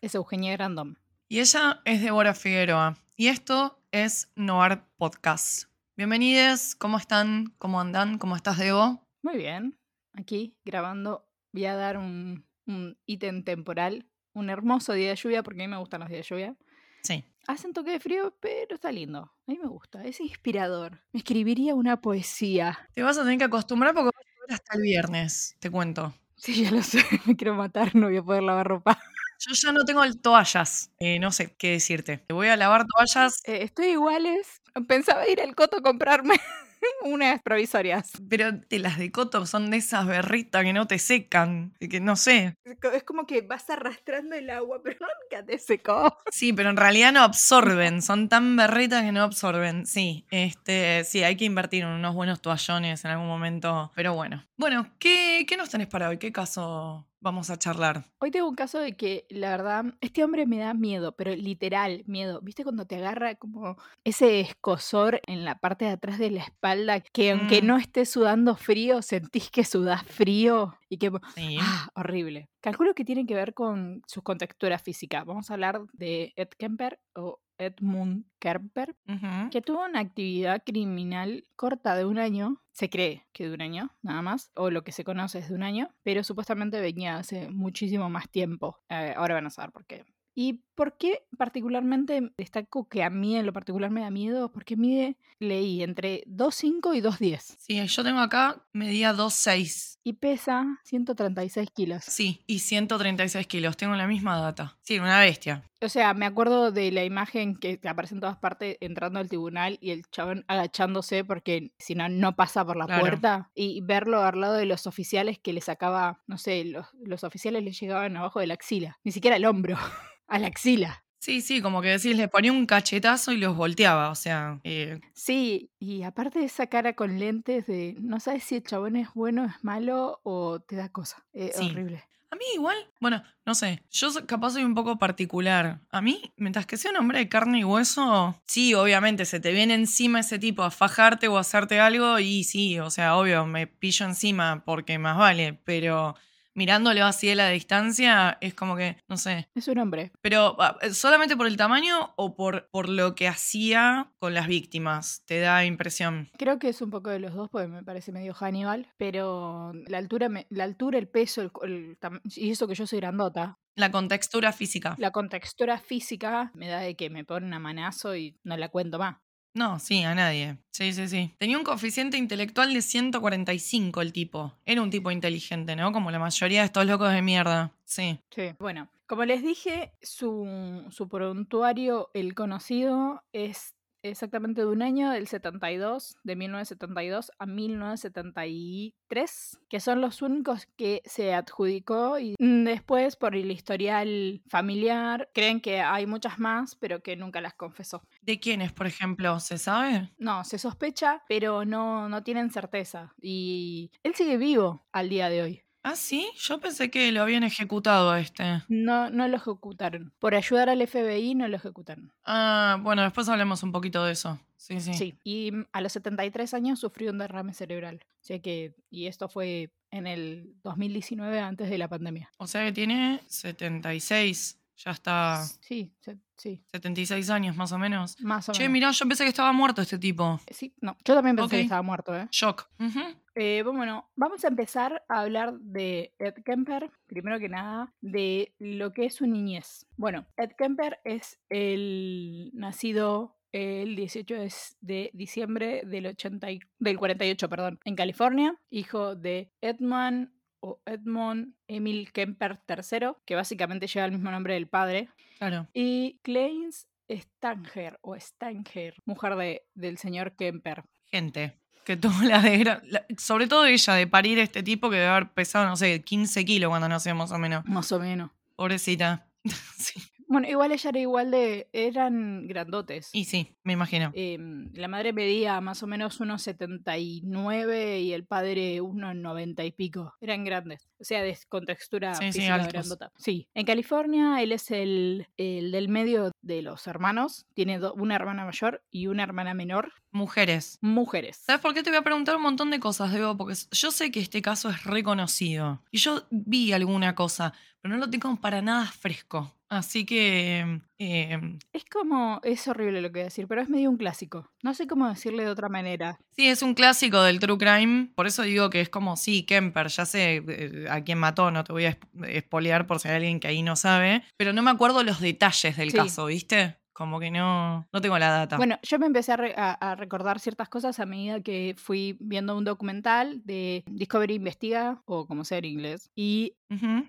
es Eugenia Grandón. Y ella es Débora Figueroa. Y esto es Noir Podcast. Bienvenidos, ¿cómo están? ¿Cómo andan? ¿Cómo estás, Debo? Muy bien. Aquí grabando. Voy a dar un, un ítem temporal. Un hermoso día de lluvia, porque a mí me gustan los días de lluvia. Sí. Hace un toque de frío, pero está lindo. A mí me gusta. Es inspirador. Me escribiría una poesía. Te vas a tener que acostumbrar porque vas a hasta el viernes, te cuento. Sí, ya lo sé. Me quiero matar. No voy a poder lavar ropa. Yo ya no tengo toallas. Eh, no sé qué decirte. Te voy a lavar toallas, Eh, estoy iguales. Pensaba ir al coto a comprarme unas provisorias. pero de las de Coto son de esas berritas que no te secan. Que no sé. Es como que vas arrastrando el agua, pero nunca te secó. Sí, pero en realidad no absorben. Son tan berritas que no absorben. Sí, este, sí, hay que invertir en unos buenos toallones en algún momento. Pero bueno. Bueno, ¿qué, qué nos tenés para hoy? ¿Qué caso vamos a charlar? Hoy tengo un caso de que, la verdad, este hombre me da miedo, pero literal miedo. ¿Viste cuando te agarra como ese escosor en la parte de atrás de la espalda que aunque Mm. no estés sudando frío, sentís que sudás frío y que... Sí. Ah, horrible. Calculo que tiene que ver con su contextura física. Vamos a hablar de Ed Kemper o Edmund Kemper, Ujú. que tuvo una actividad criminal corta de un año, se cree que de un año, nada más, o lo que se conoce es de un año, pero supuestamente venía hace muchísimo más tiempo. Eh, ahora van a saber por qué. ¿Y por qué particularmente destaco que a mí en lo particular me da miedo? Porque mide, leí, entre 2,5 y 2,10 Sí, yo tengo acá, medía 2,6. y pesa 136 kilos. Sí, y 136 kilos. Tengo la misma data. Sí, una bestia. O sea, me acuerdo de la imagen que aparece en todas partes entrando al tribunal y el chabón agachándose porque si no, no pasa por la Claro. puerta. Y verlo al lado de los oficiales que le sacaba, no sé, los, los oficiales le llegaban abajo de la axila. Ni siquiera al hombro, a la axila. Sí, sí, como que decís, le ponía un cachetazo y los volteaba. O sea, eh, Sí, y aparte de esa cara con lentes de no sabes si el chabón es bueno, es malo o te da cosa. Eh, Sí. Horrible. a mí igual, bueno, no sé, yo capaz soy un poco particular. A mí, mientras que sea un hombre de carne y hueso, sí, obviamente, se te viene encima ese tipo a fajarte o a hacerte algo y sí, o sea, obvio, me pillo encima porque más vale, pero mirándolo así de la distancia es como que, no sé, Es un hombre. Pero ah, ¿solamente por el tamaño o por, por lo que hacía con las víctimas? ¿Te da impresión? Creo que es un poco de los dos, porque me parece medio Hannibal, pero la altura, me- la altura, el peso, el, el y eso que yo soy grandota, La contextura física. la contextura física me da de que me pone una manazo y no la cuento más. No, sí, a nadie. Sí, sí, sí. Tenía un coeficiente intelectual de 145 el tipo. Era un tipo inteligente, ¿no? Como la mayoría de estos locos de mierda. Sí. Sí. Bueno, como les dije, su, su prontuario, el conocido, es exactamente de un año, del 72, de 1972 a 1973, que son los únicos que se adjudicó y después por el historial familiar creen que hay muchas más, pero que nunca las confesó. ¿De quiénes, por ejemplo? ¿Se sabe? No, se sospecha, pero no, no tienen certeza. Y él sigue vivo al día de hoy. Ah, sí. Yo pensé que lo habían ejecutado a este. No, no lo ejecutaron. Por ayudar al FBI no lo ejecutaron. Ah, bueno, después hablemos un poquito de eso. Sí, sí. Sí, y mm, a los 73 años sufrió un derrame cerebral. O sea que, y esto fue en el 2019 antes de la pandemia. O sea que tiene 76. Ya está Sí, se- sí, 76 años más o menos. más o Che, menos. mirá, yo pensé que estaba muerto este tipo. Sí, no, yo también pensé que estaba muerto, ¿eh? Shock. Eh, bueno, vamos a empezar a hablar de Ed Kemper, primero que nada, de lo que es su niñez. Bueno, Ed Kemper es el nacido el 18 de, diciembre del, 80 y- del 48, perdón, en California, hijo de Edmund o Edmund Emil Kemper III, que básicamente lleva el mismo nombre del padre, Claro. y Clarence Stanger o Stanger, mujer de, del señor Kemper. Gente que tuvo la la- Sobre todo ella, de parir este tipo que debe haber pesado, no sé, 15 kilos cuando nació más o menos. Más o menos. Pobrecita. sí. Bueno, igual ella era igual de. eran grandotes. Y sí, me imagino. Em, la madre medía más o menos unos 79 y el padre unos 90 y pico. Eran grandes. O sea, de- con textura Sí, sí, física altos. grandota. Sí. En California, él es el, el del medio de los hermanos. Tiene do- una hermana mayor y una hermana menor. Mujeres. Mujeres. ¿Sabes por qué te voy a preguntar un montón de cosas, Debo? Porque yo sé que este caso es reconocido. Y yo vi alguna cosa, pero no lo tengo para nada fresco. Así que. eh, Es como. Es horrible lo que voy a decir, pero es medio un clásico. No sé cómo decirle de otra manera. sí, es un clásico del True Crime. Por eso digo que es como, sí, Kemper, ya sé eh, a quién mató, no te voy a esp- espolear por si hay alguien que ahí no sabe. Pero no me acuerdo los detalles del Sí. caso, ¿viste? Como que no, no tengo la data. Bueno, yo me empecé a, re- a- a recordar ciertas cosas a medida que fui viendo un documental de Discovery Investiga, o como sea en inglés, y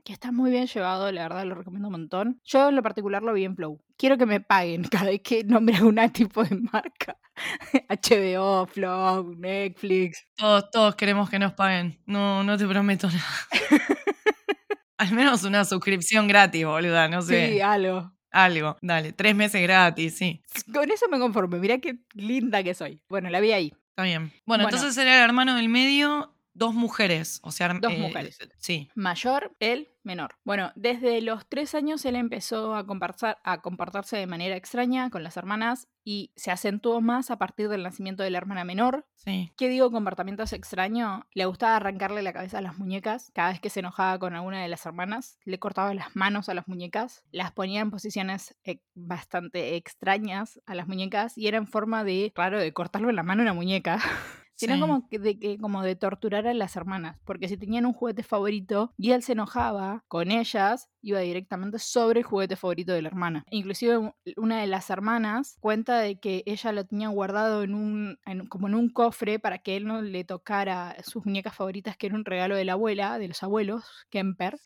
que está muy bien llevado, la verdad lo recomiendo un montón. Yo en lo particular lo vi en Flow. Quiero que me paguen cada vez que nombre algún tipo de marca. HBO, Flow, Netflix. Todos, todos queremos que nos paguen. No, no te prometo nada. Al menos una suscripción gratis, boluda, no sé. Sí, algo. Algo. Dale, tres meses gratis, sí. Con eso me conformo. Mirá qué linda que soy. Bueno, la vi ahí. Está bien. Bueno, Bueno. entonces era el hermano del medio, dos mujeres. O sea, Dos eh, mujeres. Sí. Mayor, él, menor. Bueno, desde los tres años él empezó a, conversar- a comportarse de manera extraña con las hermanas y se acentuó más a partir del nacimiento de la hermana menor. Sí. ¿Qué digo comportamientos extraños? Le gustaba arrancarle la cabeza a las muñecas. Cada vez que se enojaba con alguna de las hermanas, le cortaba las manos a las muñecas, las ponía en posiciones eh, bastante extrañas a las muñecas y era en forma de, claro, de cortarle la mano a una muñeca. sino Sí. como que de, que, como de torturar a las hermanas, porque si tenían un juguete favorito y él se enojaba con ellas, iba directamente sobre el juguete favorito de la hermana. Inclusive una de las hermanas cuenta de que ella lo tenía guardado en un, en- como en un cofre para que él no le tocara sus muñecas favoritas, que era un regalo de la abuela, de los abuelos, Kemper.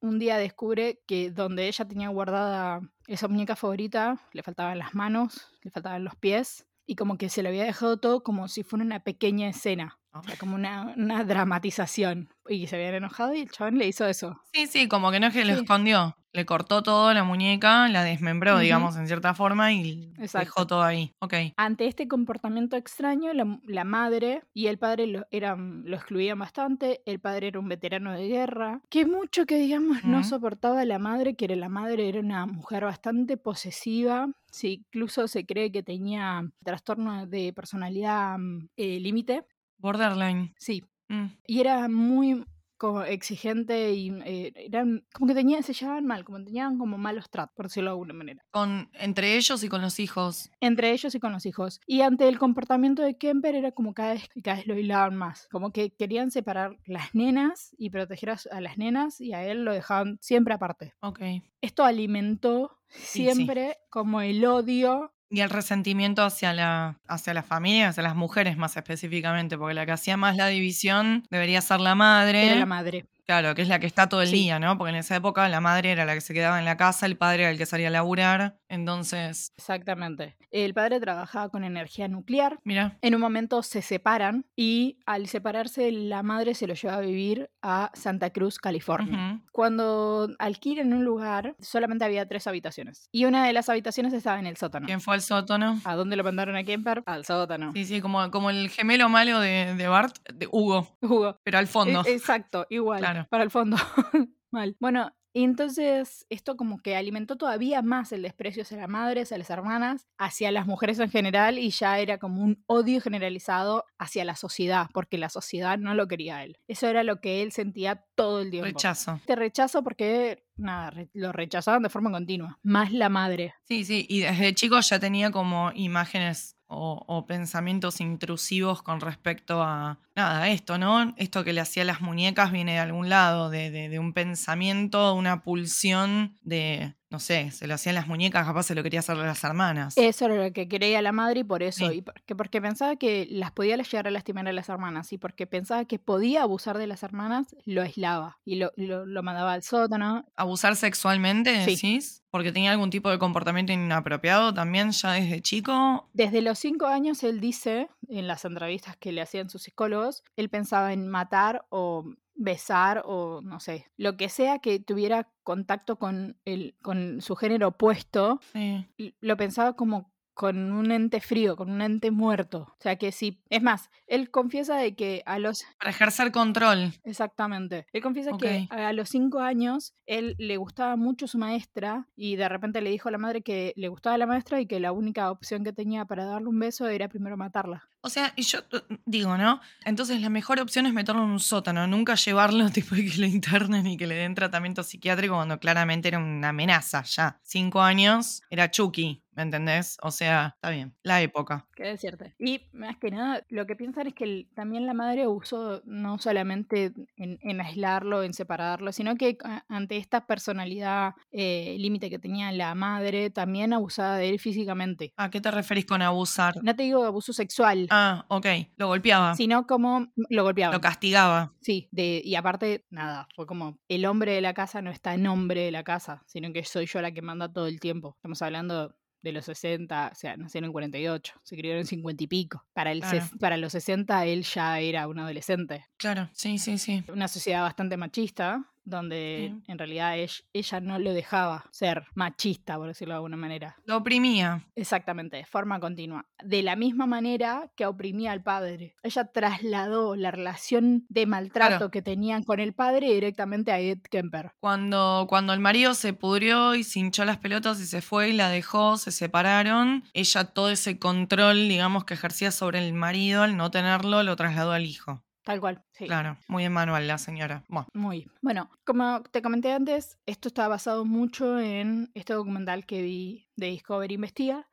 Un día descubre que donde ella tenía guardada esa muñeca favorita, le faltaban las manos, le faltaban los pies, y como que se le había dejado todo como si fuera una pequeña escena, o sea, como una, una dramatización. Y se habían enojado y el chabón le hizo eso. Sí, sí, como que no es que lo Sí. escondió. Le cortó todo la muñeca, la desmembró, digamos, en cierta forma y Exacto. dejó todo ahí. Ok. Ante este comportamiento extraño, la, madre y el padre lo, eran, lo excluían bastante. El padre era un veterano de guerra, que mucho que digamos no soportaba a la madre, que era, la madre era una mujer bastante posesiva. Sí, incluso se cree que tenía trastorno de personalidad mm, eh, límite. Borderline. Sí, Mm. y era muy como exigente y eh, eran como que tenían, se llevaban mal, como tenían como malos tratos, por decirlo de alguna manera. Con, entre ellos y con los hijos. entre ellos y con los hijos. Y ante el comportamiento de Kemper era como cada vez, cada vez lo hilaban más. Como que querían separar las nenas y proteger a, las nenas y a él lo dejaban siempre aparte. Ok. Esto alimentó sí. siempre como el odio. Y el resentimiento hacia la, hacia la familia, hacia las mujeres más específicamente, porque la que hacía más la división debería ser la madre. Era la madre. Claro, que es la que está todo el Sí. día, ¿no? Porque en esa época la madre era la que se quedaba en la casa, el padre era el que salía a laburar. Entonces, Exactamente. El padre trabajaba con energía nuclear. mira, En un momento se separan y al separarse la madre se lo lleva a vivir a Santa Cruz, California. ujú, Cuando alquilan un lugar, solamente había tres habitaciones. Y una de las habitaciones estaba en el sótano. ¿quién fue al sótano? ¿A dónde lo mandaron a Kemper? Al sótano. Sí, sí, como, como el gemelo malo de, de Bart, de Hugo, Hugo. pero al fondo. E- Exacto, igual. Claro. Para el fondo. Mal. Bueno, y entonces esto como que alimentó todavía más el desprecio hacia las madres, hacia las hermanas, hacia las mujeres en general y ya era como un odio generalizado hacia la sociedad, porque la sociedad no lo quería a él. Eso era lo que él sentía todo el tiempo. Rechazo. Te rechazo porque, nada, re- lo rechazaban de forma continua. Más la madre. Sí, sí, y desde chico ya tenía como imágenes o, o pensamientos intrusivos con respecto a nada, esto, ¿no? Esto que le hacía a las muñecas viene de algún lado, de, de- de un pensamiento, una pulsión de, no sé, se lo hacían las muñecas, capaz se lo quería hacer a las hermanas. Eso era lo que quería la madre y por eso, Sí. y porque, porque pensaba que las podía llegar a lastimar a las hermanas y porque pensaba que podía abusar de las hermanas, lo aislaba y lo, lo, lo mandaba al sótano. ¿Abusar sexualmente, Sí. decís? Porque tenía algún tipo de comportamiento inapropiado también ya desde chico. Desde los cinco años él dice, en las entrevistas que le hacían sus psicólogos, él pensaba en matar o besar o no sé, lo que sea que tuviera contacto con, el, con su género opuesto, Sí. lo pensaba como con un ente frío, con un ente muerto. O sea que sí, es más, él confiesa de que a los... Para ejercer control. Exactamente. Él confiesa que a los cinco años él le gustaba mucho su maestra y de repente le dijo a la madre que le gustaba la maestra y que la única opción que tenía para darle un beso era primero matarla. O sea, y yo eh, digo, ¿no? Entonces la mejor opción es meterlo en un sótano, nunca llevarlo tipo que lo internen y que le den tratamiento psiquiátrico cuando claramente era una amenaza ya. Cinco años, era Chucky, ¿me entendés? O sea, está bien, la época. Que decirte. Y más que nada, lo que piensan es que el- también la madre usó no solamente en, en aislarlo, en separarlo, sino que ante esta personalidad eh, límite que tenía la madre, también abusaba de él físicamente. ¿A qué te referís con abusar? No te digo abuso sexual, Ah, ok, lo golpeaba, sino como lo golpeaba. lo castigaba. Sí, de, y aparte, nada, fue como el hombre de la casa no está en hombre de la casa, sino que soy yo la que manda todo el tiempo. Estamos hablando de los 60, o sea, nacieron en 48, se criaron en 50 y pico. Para, el Claro. para los 60 él ya era un adolescente. Claro, sí, sí, sí. Una sociedad bastante machista, donde Sí. en realidad ell- ella no lo dejaba ser machista, por decirlo de alguna manera. Lo oprimía. Exactamente, de forma continua. De la misma manera que oprimía al padre. Ella trasladó la relación de maltrato Claro. que tenían con el padre directamente a Ed Kemper. Cuando, cuando el marido se pudrió y se hinchó las pelotas y se fue y la dejó, se separaron, ella todo ese control, digamos, que ejercía sobre el marido, al no tenerlo, lo trasladó al hijo. Tal cual, sí. Claro, muy en manual la señora. Bueno, Muy. Bueno, como te comenté antes, esto está basado mucho en este documental que vi de Discovery Investiga.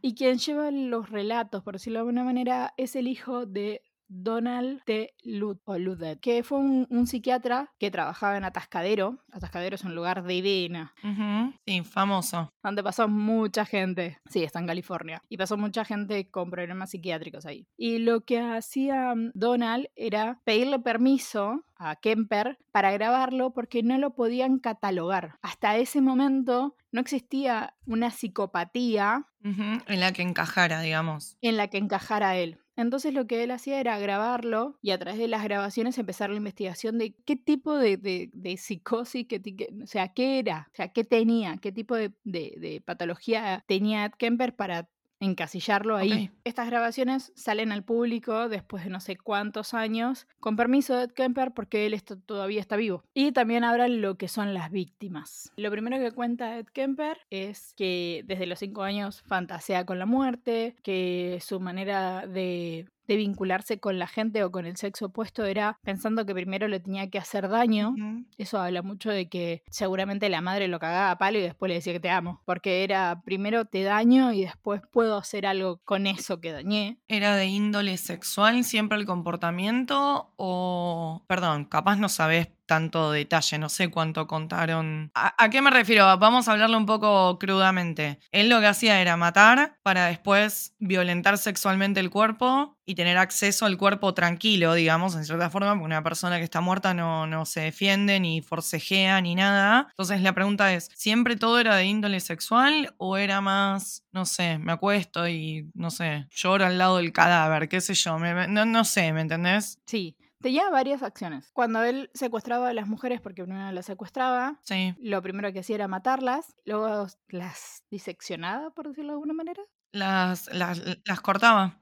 Y quien lleva los relatos, por decirlo de alguna manera, es el hijo de Donald T. Lud, o Ludet, que fue un, un psiquiatra que trabajaba en Atascadero. Atascadero es un lugar divino, ujú, sí, famoso. donde pasó mucha gente. Sí, está en California. Y pasó mucha gente con problemas psiquiátricos ahí. Y lo que hacía mm, Donald era pedirle permiso a Kemper para grabarlo porque no lo podían catalogar. Hasta ese momento no existía una psicopatía en la que encajara, digamos. en la que encajara él. Entonces lo que él hacía era grabarlo y a través de las grabaciones empezar la investigación de qué tipo de, de- de psicosis, qué- o sea, qué era, o sea, qué tenía, qué tipo de, de- de patología tenía Ed Kemper para encasillarlo ahí. Estas grabaciones salen al público después de no sé cuántos años, con permiso de Ed Kemper porque él está- todavía está vivo. Y también hablan lo que son las víctimas. Lo primero que cuenta Ed Kemper es que desde los cinco años fantasea con la muerte, que su manera de de vincularse con la gente o con el sexo opuesto era pensando que primero le tenía que hacer daño. Eso habla mucho de que seguramente la madre lo cagaba a palo y después le decía que te amo. Porque era primero te daño y después puedo hacer algo con eso que dañé. ¿Era de índole sexual siempre el comportamiento? O, perdón, capaz no sabés tanto detalle, no sé cuánto contaron. ¿A, qué me refiero? Vamos a hablarlo un poco crudamente. Él lo que hacía era matar para después violentar sexualmente el cuerpo y tener acceso al cuerpo tranquilo, digamos, en cierta forma, porque una persona que está muerta no, no se defiende, ni forcejea, ni nada. Entonces la pregunta es, ¿siempre todo era de índole sexual o era más, no sé, me acuesto y, no sé, lloro al lado del cadáver, qué sé yo, no, no sé, ¿me entendés? Sí, tenía varias acciones. Cuando él secuestraba a las mujeres, porque primero las secuestraba, Sí. lo primero que hacía era matarlas, luego las diseccionaba, por decirlo de alguna manera. Las, las, las cortaba,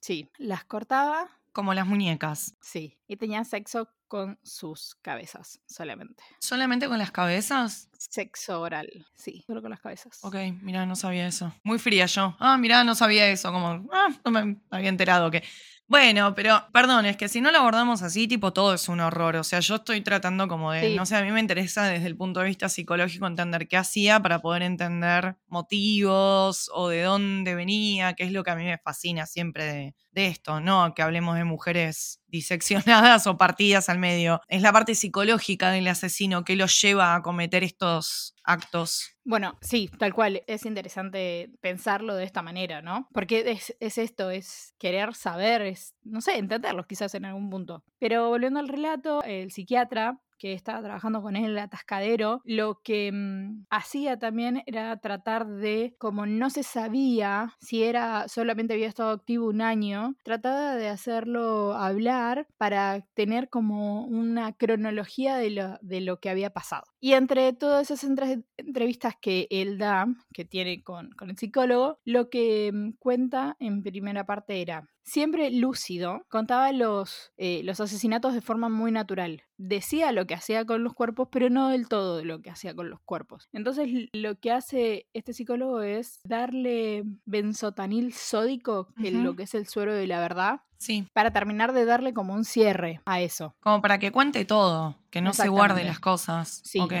Sí, las cortaba, como las muñecas. sí, y tenía sexo con sus cabezas solamente. ¿Solamente con las cabezas? Sexo oral, sí, solo con las cabezas. Ok, mira, no sabía eso. Muy fría yo. Ah, mira, no sabía eso. Como, ah, no me había enterado que. Bueno, pero perdón, es que si no lo abordamos así, tipo, todo es un horror. O sea, yo estoy tratando como de, Sí. no sé, a mí me interesa desde el punto de vista psicológico entender qué hacía para poder entender motivos o de dónde venía, qué es lo que a mí me fascina siempre de, esto, no que hablemos de mujeres diseccionadas o partidas al medio. Es la parte psicológica del asesino que lo lleva a cometer estos actos. Bueno, sí, tal cual. Es interesante pensarlo de esta manera, ¿no? Porque es, es esto, es querer saber, es, no sé, entenderlos quizás en algún punto. Pero volviendo al relato, el psiquiatra que estaba trabajando con él en el atascadero, lo que mm, hacía también era tratar de, como no se sabía si era solamente había estado activo un año, trataba de hacerlo hablar para tener como una cronología de lo, de lo que había pasado. Y entre todas esas entre- entrevistas que él da, que tiene con, con el psicólogo, lo que mm, cuenta en primera parte era, siempre lúcido, contaba los, eh, los asesinatos de forma muy natural. Decía lo que hacía con los cuerpos, pero no del todo lo que hacía con los cuerpos. Entonces lo que hace este psicólogo es darle benzotanil sódico, que es lo que es el suero de la verdad, Sí, para terminar de darle como un cierre a eso. como para que cuente todo, que no se guarde las cosas. Sí. Ok.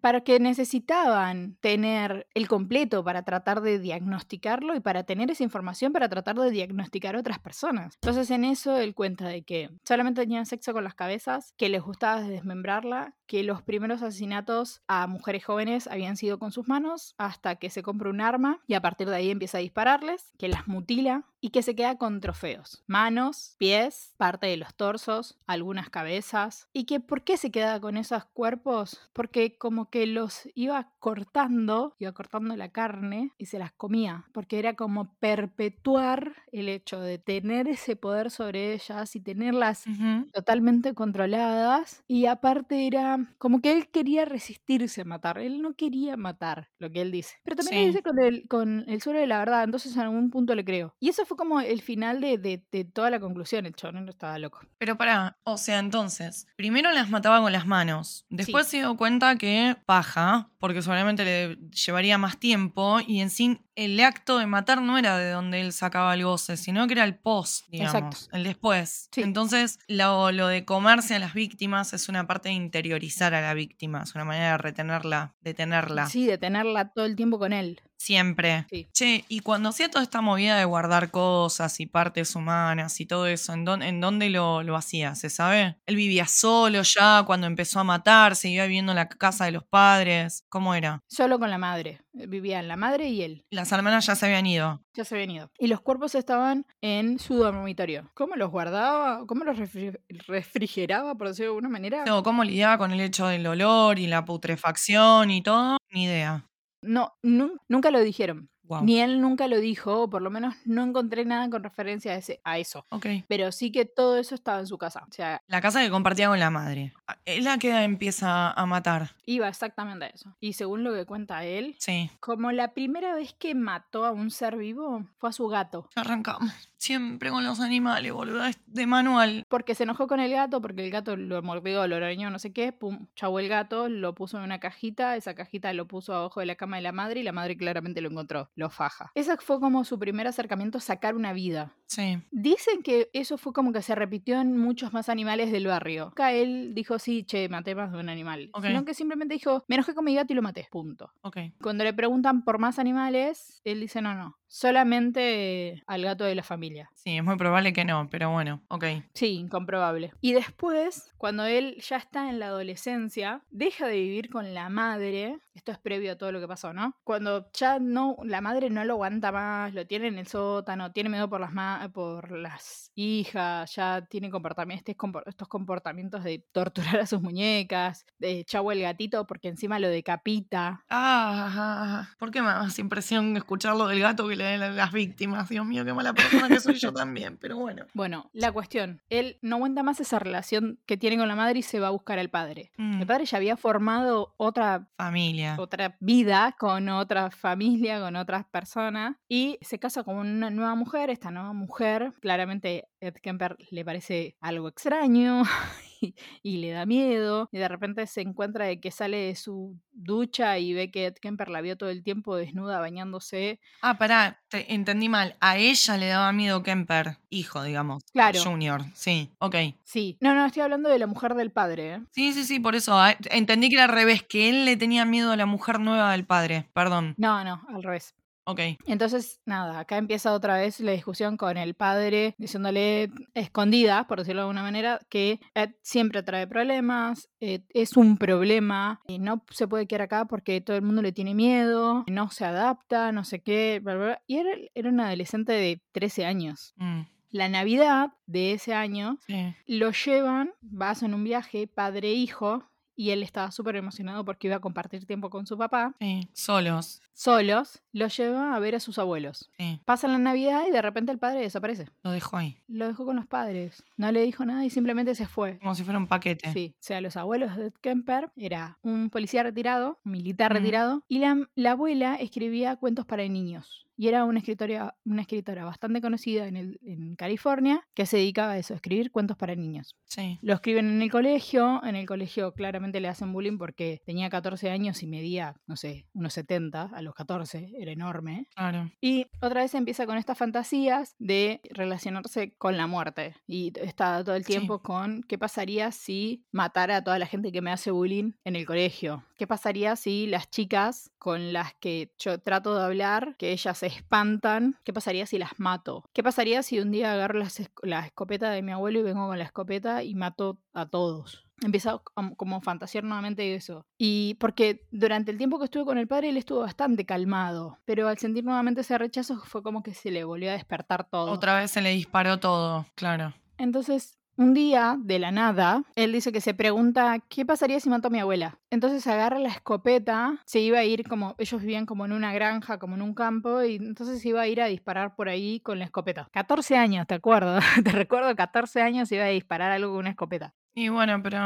para que necesitaban tener el completo para tratar de diagnosticarlo y para tener esa información para tratar de diagnosticar a otras personas. Entonces en eso él cuenta de que solamente tenían sexo con las cabezas, que les gustaba desmembrarla, que los primeros asesinatos a mujeres jóvenes habían sido con sus manos hasta que se compra un arma y a partir de ahí empieza a dispararles, que las mutila y que se queda con trofeos, manos, pies, parte de los torsos, algunas cabezas y que por qué se queda con esos cuerpos, porque como que los iba cortando, iba cortando la carne y se las comía, porque era como perpetuar el hecho de tener ese poder sobre ellas y tenerlas totalmente controladas y aparte era como que él quería resistirse a matar, él no quería matar, lo que él dice. Pero también Sí. dice con el, con el suelo de la verdad, entonces en algún punto le creo. Y eso fue como el final de, de- de toda la conclusión, el chabón no estaba loco. Pero pará, o sea, entonces, primero las mataba con las manos. Después se dio cuenta que paja, porque seguramente le llevaría más tiempo. Y en sí, el acto de matar no era de donde él sacaba el goce, sino que era el post, digamos, Exacto. el después. Sí. Entonces, lo, lo de comerse a las víctimas es una parte de interiorizar a la víctima, es una manera de retenerla, de tenerla. Sí, de tenerla todo el tiempo con él. Siempre. Sí. Che, y cuando hacía toda esta movida de guardar cosas y partes humanas y todo eso, ¿en, en dónde lo, lo hacía? ¿Se sabe? Él vivía solo ya cuando empezó a matar, seguía viviendo en la casa de los padres. ¿Cómo era? Solo con la madre. Vivían la madre y él. Las hermanas ya se habían ido. Ya se habían ido. Y los cuerpos estaban en su dormitorio. ¿Cómo los guardaba? ¿Cómo los refri- refrigeraba, por decirlo de alguna manera? O ¿Cómo lidiaba con el hecho del olor y la putrefacción y todo? Ni idea. No, nun- nunca lo dijeron. Wow. Ni él nunca lo dijo, o por lo menos no encontré nada con referencia a, ese, a eso. Ok. Pero sí que todo eso estaba en su casa. O sea, La casa que compartía con la madre. Es la que empieza a matar. iba exactamente a eso. Y según lo que cuenta él, Sí. como la primera vez que mató a un ser vivo fue a su gato. Arrancamos. Siempre con los animales, boludo. Es de manual. Porque se enojó con el gato, porque el gato lo mordió, lo arañó, no sé qué, pum, el gato, lo puso en una cajita, esa cajita lo puso abajo de la cama de la madre y la madre claramente lo encontró, lo faja. Ese fue como su primer acercamiento a sacar una vida. Sí. Dicen que eso fue como que se repitió en muchos más animales del barrio. Acá él dijo, sí, che, maté más de un animal. Sino que simplemente dijo, me enojé con mi gato y lo maté, punto. Ok. Cuando le preguntan por más animales, él dice, no, no, solamente al gato de la familia. Sí, es muy probable que no, pero bueno, ok. Sí, incomprobable. Y después, cuando él ya está en la adolescencia, deja de vivir con la madre. Esto es previo a todo lo que pasó, ¿no? Cuando ya no, la madre no lo aguanta más, lo tiene en el sótano, tiene miedo por las ma- por las hijas, ya tiene comportamientos, estos comportamientos de torturar a sus muñecas, de chavo el gatito porque encima lo decapita. Ah, ¿por qué me da más impresión escucharlo del gato que de las víctimas? Dios mío, qué mala persona que soy yo también, pero bueno. Bueno, la cuestión, él no aguanta más esa relación que tiene con la madre y se va a buscar al padre. Mm, El padre ya había formado otra familia. Otra vida con otra familia, con otras personas y se casa con una nueva mujer. Esta nueva mujer, claramente Ed Kemper le parece algo extraño y, y le da miedo y de repente se encuentra de que sale de su ducha y ve que Ed Kemper la vio todo el tiempo desnuda bañándose. Ah, pará, te entendí mal. A ella le daba miedo Kemper, hijo, digamos. Claro. Junior, sí, ok. Sí, no, no, estoy hablando de la mujer del padre. ¿eh? Sí, sí, sí, por eso. ah, Entendí que era al revés, que él le tenía miedo a la mujer nueva del padre. Perdón. No, no, al revés. Ok. Entonces, nada, acá empieza otra vez la discusión con el padre, diciéndole escondida, por decirlo de alguna manera, que Ed siempre trae problemas, Ed es un problema, y no se puede quedar acá porque todo el mundo le tiene miedo, no se adapta, no sé qué, bla, bla, bla. Y era, era un adolescente de 13 años. Mm, La Navidad de ese año sí. lo llevan, vas en un viaje, padre e hijo, y él estaba súper emocionado porque iba a compartir tiempo con su papá. Sí, solos. Solos, lo lleva a ver a sus abuelos. Sí, Pasa la Navidad y de repente el padre desaparece. lo dejo ahí. Lo dejó con los padres. No le dijo nada y simplemente se fue. Como si fuera un paquete. Sí, o sea, los abuelos de Kemper era un policía retirado, un militar retirado, y la, la abuela escribía cuentos para niños. Y era una escritora, una escritora bastante conocida en, el- en California que se dedicaba a eso, a escribir cuentos para niños. Sí. Lo escriben en el colegio, en el colegio claramente le hacen bullying porque tenía 14 años y medía, no sé, unos 70 a los 14, era enorme. Claro. Y otra vez empieza con estas fantasías de relacionarse con la muerte. Y está todo el Sí. tiempo con qué pasaría si matara a toda la gente que me hace bullying en el colegio. ¿Qué pasaría si las chicas con las que yo trato de hablar, que ellas se espantan, qué pasaría si las mato? ¿Qué pasaría si un día agarro la escopeta de mi abuelo y vengo con la escopeta y mato a todos? Empieza como, a fantasear nuevamente eso. Y porque durante el tiempo que estuve con el padre, él estuvo bastante calmado. Pero al sentir nuevamente ese rechazo, fue como que se le volvió a despertar todo. Otra vez se le disparó todo, claro. Entonces, un día, de la nada, él dice que se pregunta, ¿qué pasaría si mato a mi abuela? Entonces agarra la escopeta, se iba a ir como, ellos vivían como en una granja, como en un campo, y entonces se iba a ir a disparar por ahí con la escopeta. 14 años, te acuerdo, te recuerdo, 14 años iba a disparar algo con una escopeta. Y bueno, pero.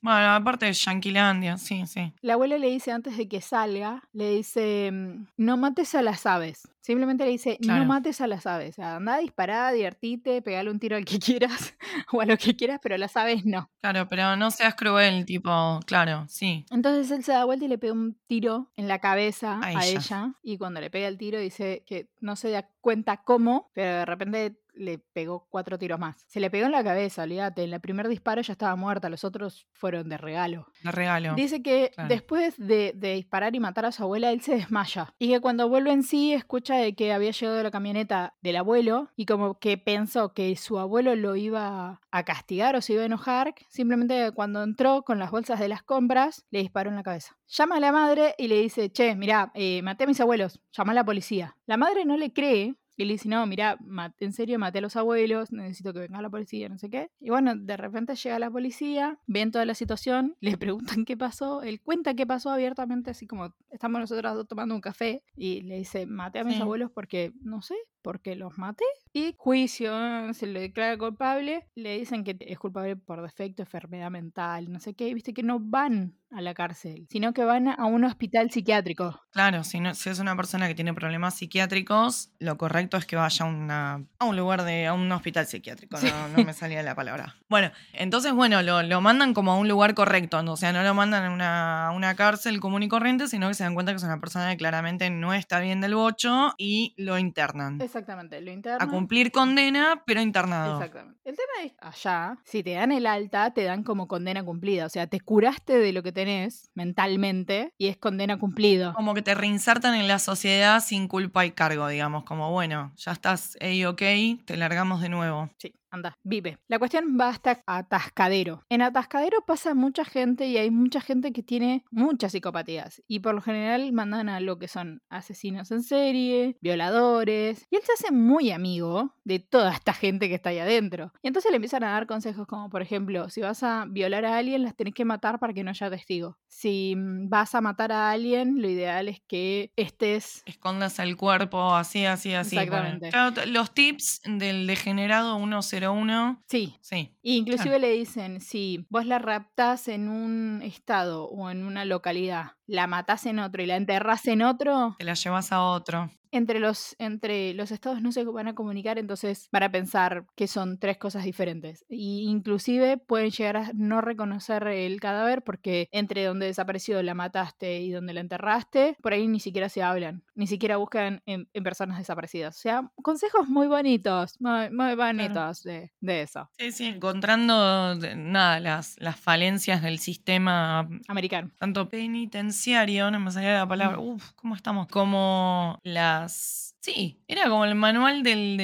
Bueno, aparte de Yanquilandia, sí, sí. La abuela le dice antes de que salga, le dice, mm, no mates a las aves. Simplemente le dice, Claro. no mates a las aves. O sea, anda a disparar, divertite, pegale un tiro al que quieras o a lo que quieras, pero a las aves no. Claro, pero no seas cruel, tipo, claro, sí. Entonces él se da vuelta y le pega un tiro en la cabeza A a, ella. ella. Y cuando le pega el tiro dice que no se da cuenta cómo, pero de repente le pegó cuatro tiros más. Se le pegó en la cabeza, olvídate. En el primer disparo ya estaba muerta, los otros fueron de regalo. Le regalo. Dice que claro. después de, de disparar y matar a su abuela, él se desmaya. Y que cuando vuelve en sí, escucha de que había llegado la camioneta del abuelo y como que pensó que su abuelo lo iba a castigar o se iba a enojar. Simplemente cuando entró con las bolsas de las compras, le disparó en la cabeza. Llama a la madre y le dice, che, mirá, eh, maté a mis abuelos, llama a la policía. La madre no le cree y le dice, no, mira, en serio, maté a los abuelos, necesito que venga la policía, no sé qué. Y bueno, de repente llega la policía, ven toda la situación, le preguntan qué pasó, él cuenta qué pasó abiertamente, así como estamos nosotros dos tomando un café, y le dice, maté a mis Sí. abuelos porque, no sé, porque los maté. Y juicio, ¿eh? se le declara culpable, le dicen que es culpable por defecto, enfermedad mental, no sé qué, y viste que no van a la cárcel, sino que van a un hospital psiquiátrico. Claro, si, no, si es una persona que tiene problemas psiquiátricos, lo correcto es que vaya a, una, a un lugar de. a un hospital psiquiátrico. Sí. No, no me salía la palabra. Bueno, entonces, bueno, lo, lo mandan como a un lugar correcto. O sea, no lo mandan a una, a una cárcel común y corriente, sino que se dan cuenta que es una persona que claramente no está bien del bocho y lo internan. Exactamente, lo interno. Cumplir condena, pero internado. Exactamente. El tema es, allá, si te dan el alta, te dan como condena cumplida. O sea, te curaste de lo que tenés mentalmente y es condena cumplido. Como que te reinsertan en la sociedad sin culpa y cargo, digamos. Como, bueno, ya estás ahí, ok, te largamos de nuevo. Sí, anda, vive. La cuestión va hasta Atascadero. En Atascadero pasa mucha gente y hay mucha gente que tiene muchas psicopatías. Y por lo general mandan a lo que son asesinos en serie, violadores. Y él se hace muy amigo de toda esta gente que está ahí adentro. Y entonces le empiezan a dar consejos como, por ejemplo, si vas a violar a alguien, las tenés que matar para que no haya testigo. Si mm, vas a matar a alguien, lo ideal es que estés escondas el cuerpo, así, así, así. Exactamente. Los tips del degenerado 101, Sí, sí. Y Inclusive le dicen, si vos la raptás en un estado o en una localidad, la matás en otro y la enterrás en otro, Te la llevas a otro. Entre los, entre los estados no se van a comunicar, entonces van a pensar que son tres cosas diferentes. Y inclusive pueden llegar a no reconocer el cadáver porque entre donde desapareció la mataste y donde la enterraste, por ahí ni siquiera se hablan, ni siquiera buscan en, en personas desaparecidas. O sea, consejos muy bonitos, muy, muy bonitos de, de eso. Sí, sí, encontrando, nada, las, las falencias del sistema, Americano. tanto penitenciario, no me salía la palabra, uff, ¿cómo estamos? Como las... Sí, Sí, era como el manual del,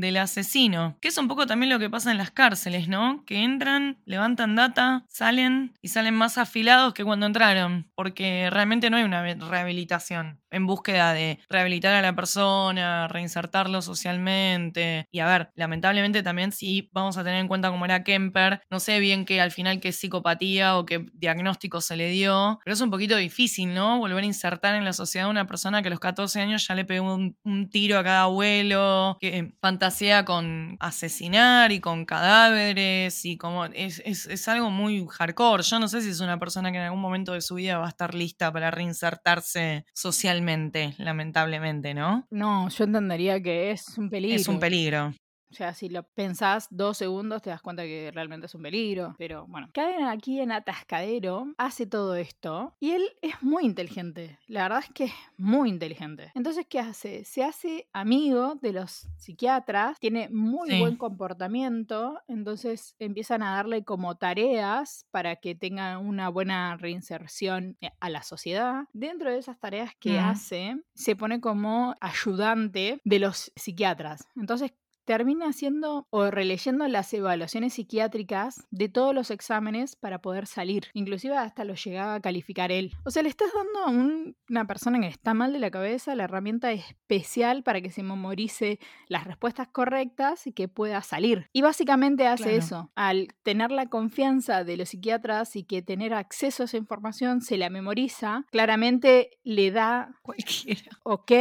del, asesino, que es un poco también lo que pasa en las cárceles, ¿no? Que entran, levantan data, salen y salen más afilados que cuando entraron, porque realmente no hay una rehabilitación en búsqueda de rehabilitar a la persona, reinsertarlo socialmente. Y a ver, lamentablemente también sí vamos a tener en cuenta cómo era Kemper, no sé bien que al final qué psicopatía o qué diagnóstico se le dio, pero es un poquito difícil, ¿no? Volver a insertar en la sociedad a una persona que a los 14 años ya le pegó un tiro a cada abuelo, que fantasea con asesinar y con cadáveres y como es, es, es algo muy hardcore. Yo no sé si es una persona que en algún momento de su vida va a estar lista para reinsertarse socialmente lamentablemente, ¿no? No, yo entendería que es un peligro. Es un peligro. O sea, si lo pensás dos segundos te das cuenta que realmente es un peligro. Pero bueno, caen aquí en Atascadero, hace todo esto y él es muy inteligente. La verdad es que es muy inteligente. Entonces, ¿qué hace? Se hace amigo de los psiquiatras, tiene muy Sí. buen comportamiento, entonces empiezan a darle como tareas para que tenga una buena reinserción eh, a la sociedad. Dentro de esas tareas que Mm. hace, se pone como ayudante de los psiquiatras. Entonces, termina haciendo o releyendo las evaluaciones psiquiátricas de todos los exámenes para poder salir. Inclusive hasta lo llegaba a calificar él. O sea, le estás dando a un- una persona que está mal de la cabeza la herramienta especial para que se memorice las respuestas correctas y que pueda salir. Y básicamente hace Claro. eso. Al tener la confianza de los psiquiatras y que tener acceso a esa información se la memoriza, claramente le da Cualquiera. ok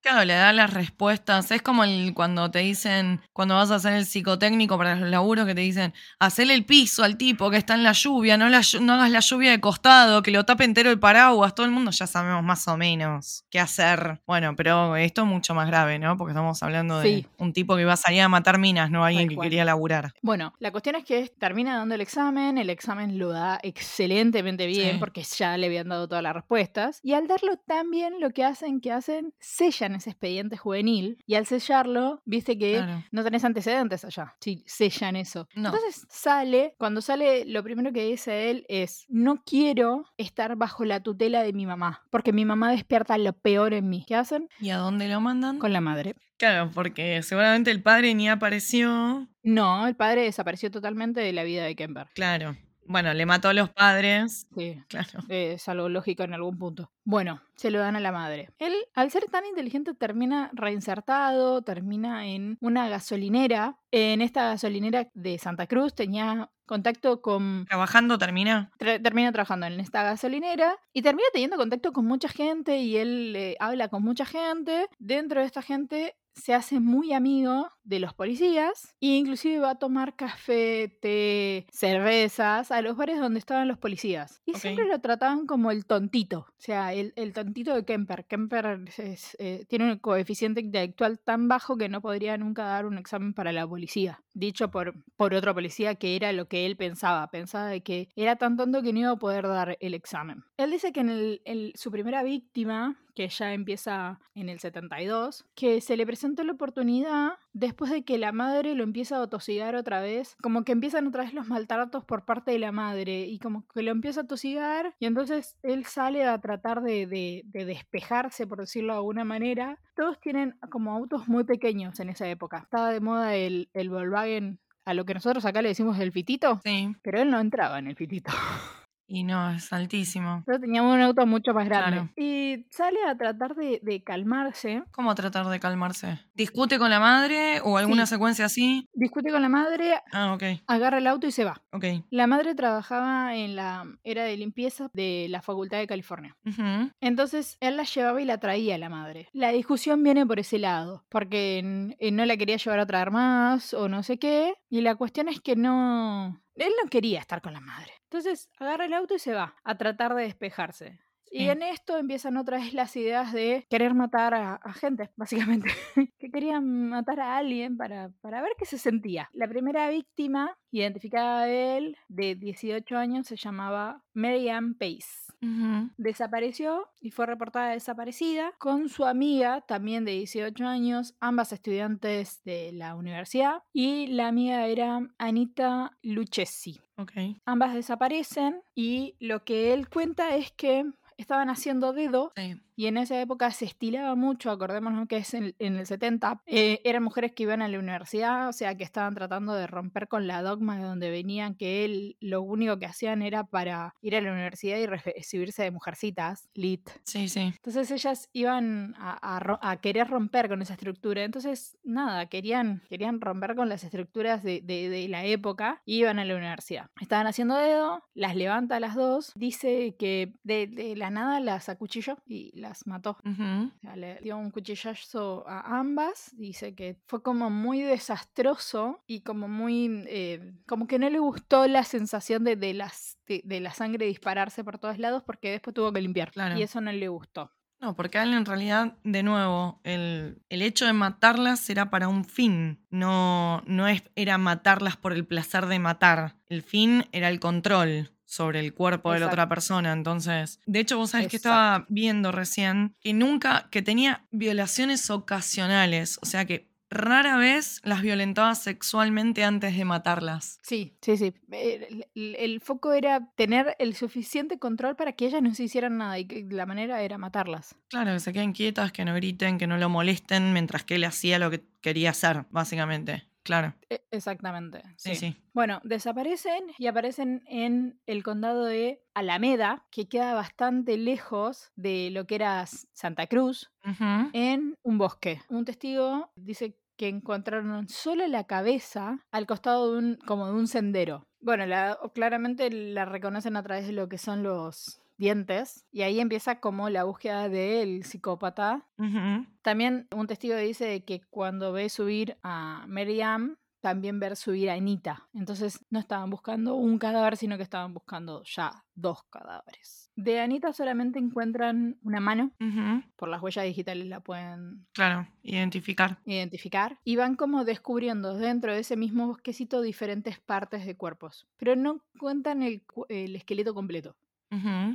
Claro, le da las respuestas. Es como el, cuando te dicen, cuando vas a hacer el psicotécnico para los laburos, que te dicen, hacele el piso al tipo que está en la lluvia, no, la llu- no hagas la lluvia de costado, que lo tape entero el paraguas. Todo el mundo ya sabemos más o menos qué hacer. Bueno, pero esto es mucho más grave, ¿no? Porque estamos hablando de Sí. un tipo que iba a salir a matar minas, no alguien que quería laburar. Bueno, la cuestión es que termina dando el examen, el examen lo da excelentemente bien Sí. porque ya le habían dado todas las respuestas y al darlo tan bien lo que hacen, que hacen, sellan ese expediente juvenil y al sellarlo, viste que Claro. No tenés antecedentes allá, si sellan eso. No. Entonces sale, cuando sale, lo primero que dice él es, no quiero estar bajo la tutela de mi mamá, porque mi mamá despierta lo peor en mí. ¿Qué hacen? ¿Y a dónde lo mandan? Con la madre. Claro, porque seguramente el padre ni apareció. No, el padre desapareció totalmente de la vida de Kemper. Claro. Bueno, le mató a los padres. Sí, Claro. es algo lógico en algún punto. Bueno, se lo dan a la madre. Él, al ser tan inteligente, termina reinsertado, termina en una gasolinera. En esta gasolinera de Santa Cruz tenía contacto con... Trabajando termina. tra- termina trabajando en esta gasolinera y termina teniendo contacto con mucha gente y él eh, habla con mucha gente. Dentro de esta gente se hace muy amigo de los policías e inclusive va a tomar café, té, cervezas a los bares donde estaban los policías. Y siempre lo trataban como el tontito, o sea, el, el tontito de Kemper. Kemper es- eh, tiene un coeficiente intelectual tan bajo que no podría nunca dar un examen para la policía. Dicho por, por otro policía que era lo que él pensaba. Pensaba de que era tan tonto que no iba a poder dar el examen. Él dice que en el- el- su primera víctima, que ya empieza en el 72, que se le presentó la oportunidad después de que la madre lo empieza a atosigar otra vez, como que empiezan otra vez los maltratos por parte de la madre y como que lo empieza a tosigar y entonces él sale a tratar de, de- de despejarse, por decirlo de alguna manera. Todos tienen como autos muy pequeños en esa época. Estaba de moda el, el Volkswagen, a lo que nosotros acá le decimos el fitito, Sí. pero él no entraba en el fitito. Y no, es altísimo. Yo tenía un auto mucho más grande. Claro. Y sale a tratar de, de calmarse. ¿Cómo tratar de calmarse? ¿Discute con la madre o alguna Sí. secuencia así? Discute con la madre, Ah, ok, agarra el auto y se va. ok. La madre trabajaba en la era de limpieza de la Facultad de California. Entonces él la llevaba y la traía a la madre. La discusión viene por ese lado, porque eh, no la quería llevar a traer más o no sé qué. Y la cuestión es que no... Él no quería estar con la madre. Entonces agarra el auto y se va a tratar de despejarse. Y en esto empiezan otra vez las ideas de querer matar a, a gente, básicamente. que querían matar a alguien para, para ver qué se sentía. La primera víctima, identificada de él, de 18 años, se llamaba Mary Ann Pace Desapareció y fue reportada desaparecida con su amiga, también de 18 años, ambas estudiantes de la universidad, y la amiga era Anita Lucchesi. Ambas desaparecen y lo que él cuenta es que estaban haciendo dedo Sí. Y en esa época se estilaba mucho, acordémonos que es en, en el 70, eh, eran mujeres que iban a la universidad, o sea, que estaban tratando de romper con la dogma de donde venían, que él lo único que hacían era para ir a la universidad y recibirse de mujercitas, lit. Sí, sí. Entonces ellas iban a, a querer romper con esa estructura. Entonces, nada, querían, querían romper con las estructuras de, de- de la época y iban a la universidad. Estaban haciendo dedo, las levanta a las dos, dice que de, de la nada las acuchilló y las mató. O sea, le dio un cuchillazo a ambas. Dice que fue como muy desastroso y como muy. eh, como que no le gustó la sensación de, de las, de, de la sangre dispararse por todos lados porque después tuvo que limpiar. Claro. Y eso no le gustó. No, porque a él en realidad, de nuevo, el, el hecho de matarlas era para un fin, no, no es, era matarlas por el placer de matar. El fin era el control sobre el cuerpo de la otra persona. Entonces, de hecho, vos sabés que estaba viendo recién que nunca, que tenía violaciones ocasionales, o sea que rara vez las violentaba sexualmente antes de matarlas. Sí, sí, sí. El, el- el foco era tener el suficiente control para que ellas no se hicieran nada y que la manera era matarlas. Claro, que se queden quietas, que no griten, que no lo molesten, mientras que él hacía lo que quería hacer, básicamente. Claro, E- Exactamente. sí, sí. Bueno, desaparecen y aparecen en el condado de Alameda, que queda bastante lejos de lo que era Santa Cruz, en un bosque. Un testigo dice que encontraron solo la cabeza al costado de un, como de un sendero. Bueno, la, claramente la reconocen a través de lo que son los dientes y ahí empieza como la búsqueda del psicópata también un testigo dice que cuando ve subir a Miriam, también ver subir a Anita. Entonces no estaban buscando un cadáver, sino que estaban buscando ya dos cadáveres. De Anita solamente encuentran una mano, Ujú. por las huellas digitales la pueden Claro, identificar. identificar, y van como descubriendo dentro de ese mismo bosquecito diferentes partes de cuerpos, pero no cuentan el, el esqueleto completo.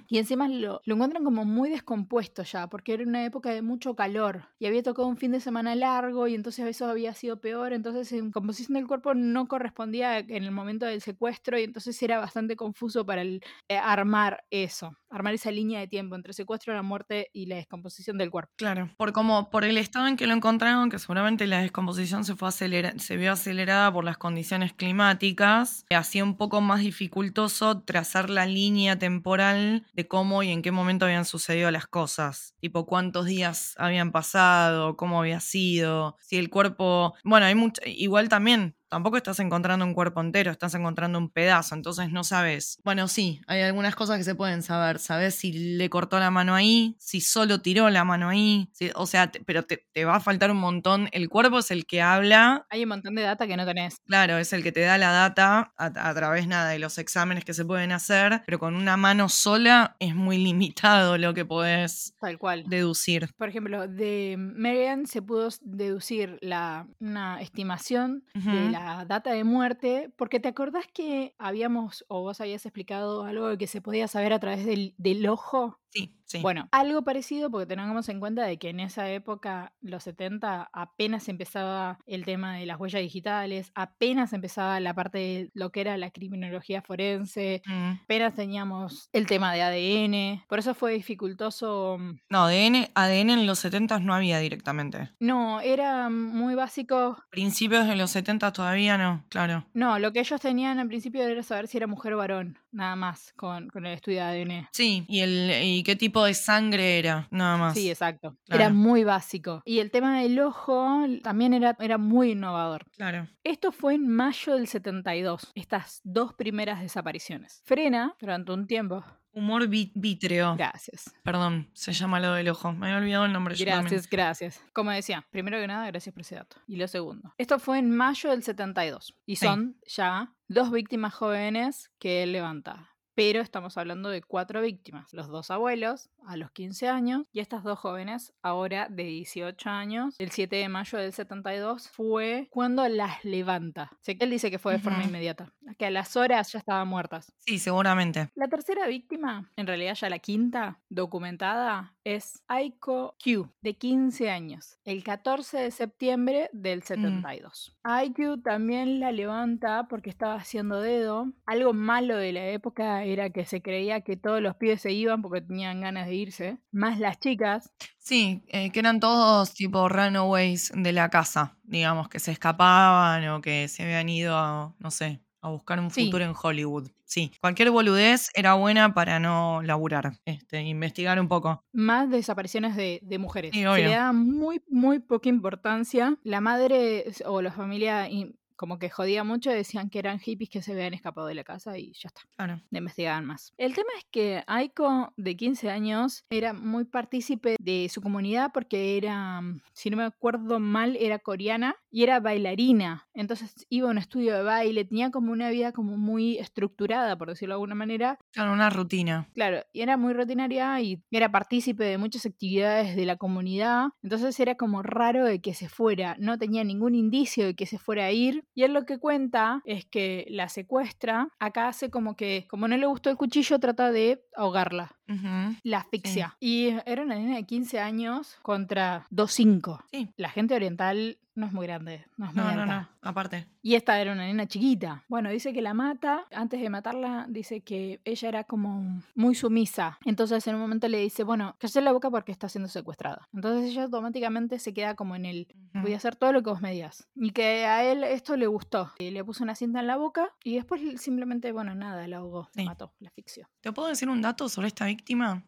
Y encima lo, encuentran como muy descompuesto ya, porque era una época de mucho calor y había tocado un fin de semana largo y entonces eso había sido peor, entonces en composición del cuerpo no correspondía en el momento del secuestro y entonces era bastante confuso para eh, armar eso, armar esa línea de tiempo entre secuestro, la muerte y la descomposición del cuerpo. Claro, por como por el estado en que lo encontraron, que seguramente la descomposición se fue acelera- se vio acelerada por las condiciones climáticas, hacía un poco más dificultoso trazar la línea temporal de cómo y en qué momento habían sucedido las cosas, tipo cuántos días habían pasado, cómo había sido, si el cuerpo, bueno, hay mucho, igual también tampoco estás encontrando un cuerpo entero, estás encontrando un pedazo, entonces no sabes. Bueno, sí, hay algunas cosas que se pueden saber. Sabes si le cortó la mano ahí, si solo tiró la mano ahí, si- o sea, te- pero te, te va a faltar un montón. El cuerpo es el que habla. Hay un montón de data que no tenés. Claro, es el que te da la data a, a través nada de los exámenes que se pueden hacer, pero con una mano sola es muy limitado lo que podés Tal cual. deducir. Por ejemplo, de Marian se pudo deducir la, una estimación de Ujú. La data de muerte, porque te acordás que habíamos, o vos habías explicado algo que se podía saber a través del, del ojo. Sí, sí. Bueno, algo parecido porque tengamos en cuenta de que en esa época, los 70, apenas empezaba el tema de las huellas digitales, apenas empezaba la parte de lo que era la criminología forense, Mm. apenas teníamos el tema de ADN, por eso fue dificultoso mm, No, ADN, ADN en los 70 no había directamente. No, era muy básico. Principios de los 70 todavía no, claro. No, lo que ellos tenían al principio era saber si era mujer o varón, nada más, con, con el estudio de ADN. Sí, y, el, y qué tipo de sangre era, nada más. Sí, exacto. Claro. Era muy básico. Y el tema del ojo también era, era muy innovador. Claro. Esto fue en mayo del 72, estas dos primeras desapariciones. Frena durante un tiempo. Humor vítreo. Gracias. Perdón, se llama lo del ojo. Me había olvidado el nombre. yo. Gracias, gracias. Como decía, primero que nada, gracias por ese dato. Y lo segundo. Esto fue en mayo del 72. Y Sí. son ya dos víctimas jóvenes que él levanta. Pero estamos hablando de cuatro víctimas. Los dos abuelos a los 15 años y estas dos jóvenes ahora de 18 años. El 7 de mayo del 72 fue cuando las levanta. Sé que él dice que fue de forma inmediata. Que a las horas ya estaban muertas. Sí, seguramente. La tercera víctima, en realidad ya la quinta, documentada, es Aiko Q, de 15 años, el 14 de septiembre del 72. Aiko también la levanta porque estaba haciendo dedo. Algo malo de la época era que se creía que todos los pibes se iban porque tenían ganas de irse, más las chicas. Sí, eh, que eran todos tipo runaways de la casa, digamos, que se escapaban o que se habían ido a, no sé, a buscar un Sí. futuro en Hollywood. Sí, cualquier boludez era buena para no laburar, este, investigar un poco. Más desapariciones de, de mujeres. Sí, Se le da muy, muy poca importancia. La madre o la familia como que jodía mucho, decían que eran hippies que se habían escapado de la casa y ya está. Claro. No investigaban más. El tema es que Aiko, de 15 años, era muy partícipe de su comunidad porque era, mm, si no me acuerdo mal, era coreana y era bailarina. Entonces iba a un estudio de baile, tenía como una vida como muy estructurada, por decirlo de alguna manera. Claro, una rutina. Claro, y era muy rutinaria y era partícipe de muchas actividades de la comunidad. Entonces era como raro de que se fuera. No tenía ningún indicio de que se fuera a ir. Y él lo que cuenta es que la secuestra. Acá hace como que, como no le gustó el cuchillo, trata de ahogarla. La asfixia. Y era una nena de 15 años contra 2'5. Sí. La gente oriental no es muy grande, no es muy No, no, alta. no. Aparte. Y esta era una nena chiquita. Bueno, dice que la mata. Antes de matarla, dice que ella era como muy sumisa. Entonces en un momento le dice, bueno, cállate la boca porque está siendo secuestrada. Entonces ella automáticamente se queda como en el, voy a hacer todo lo que vos me digas. Y que a él esto le gustó. Y le puso una cinta en la boca y después simplemente, bueno, nada, la ahogó, la mató, la asfixió. ¿Te puedo decir un dato sobre esta víctima?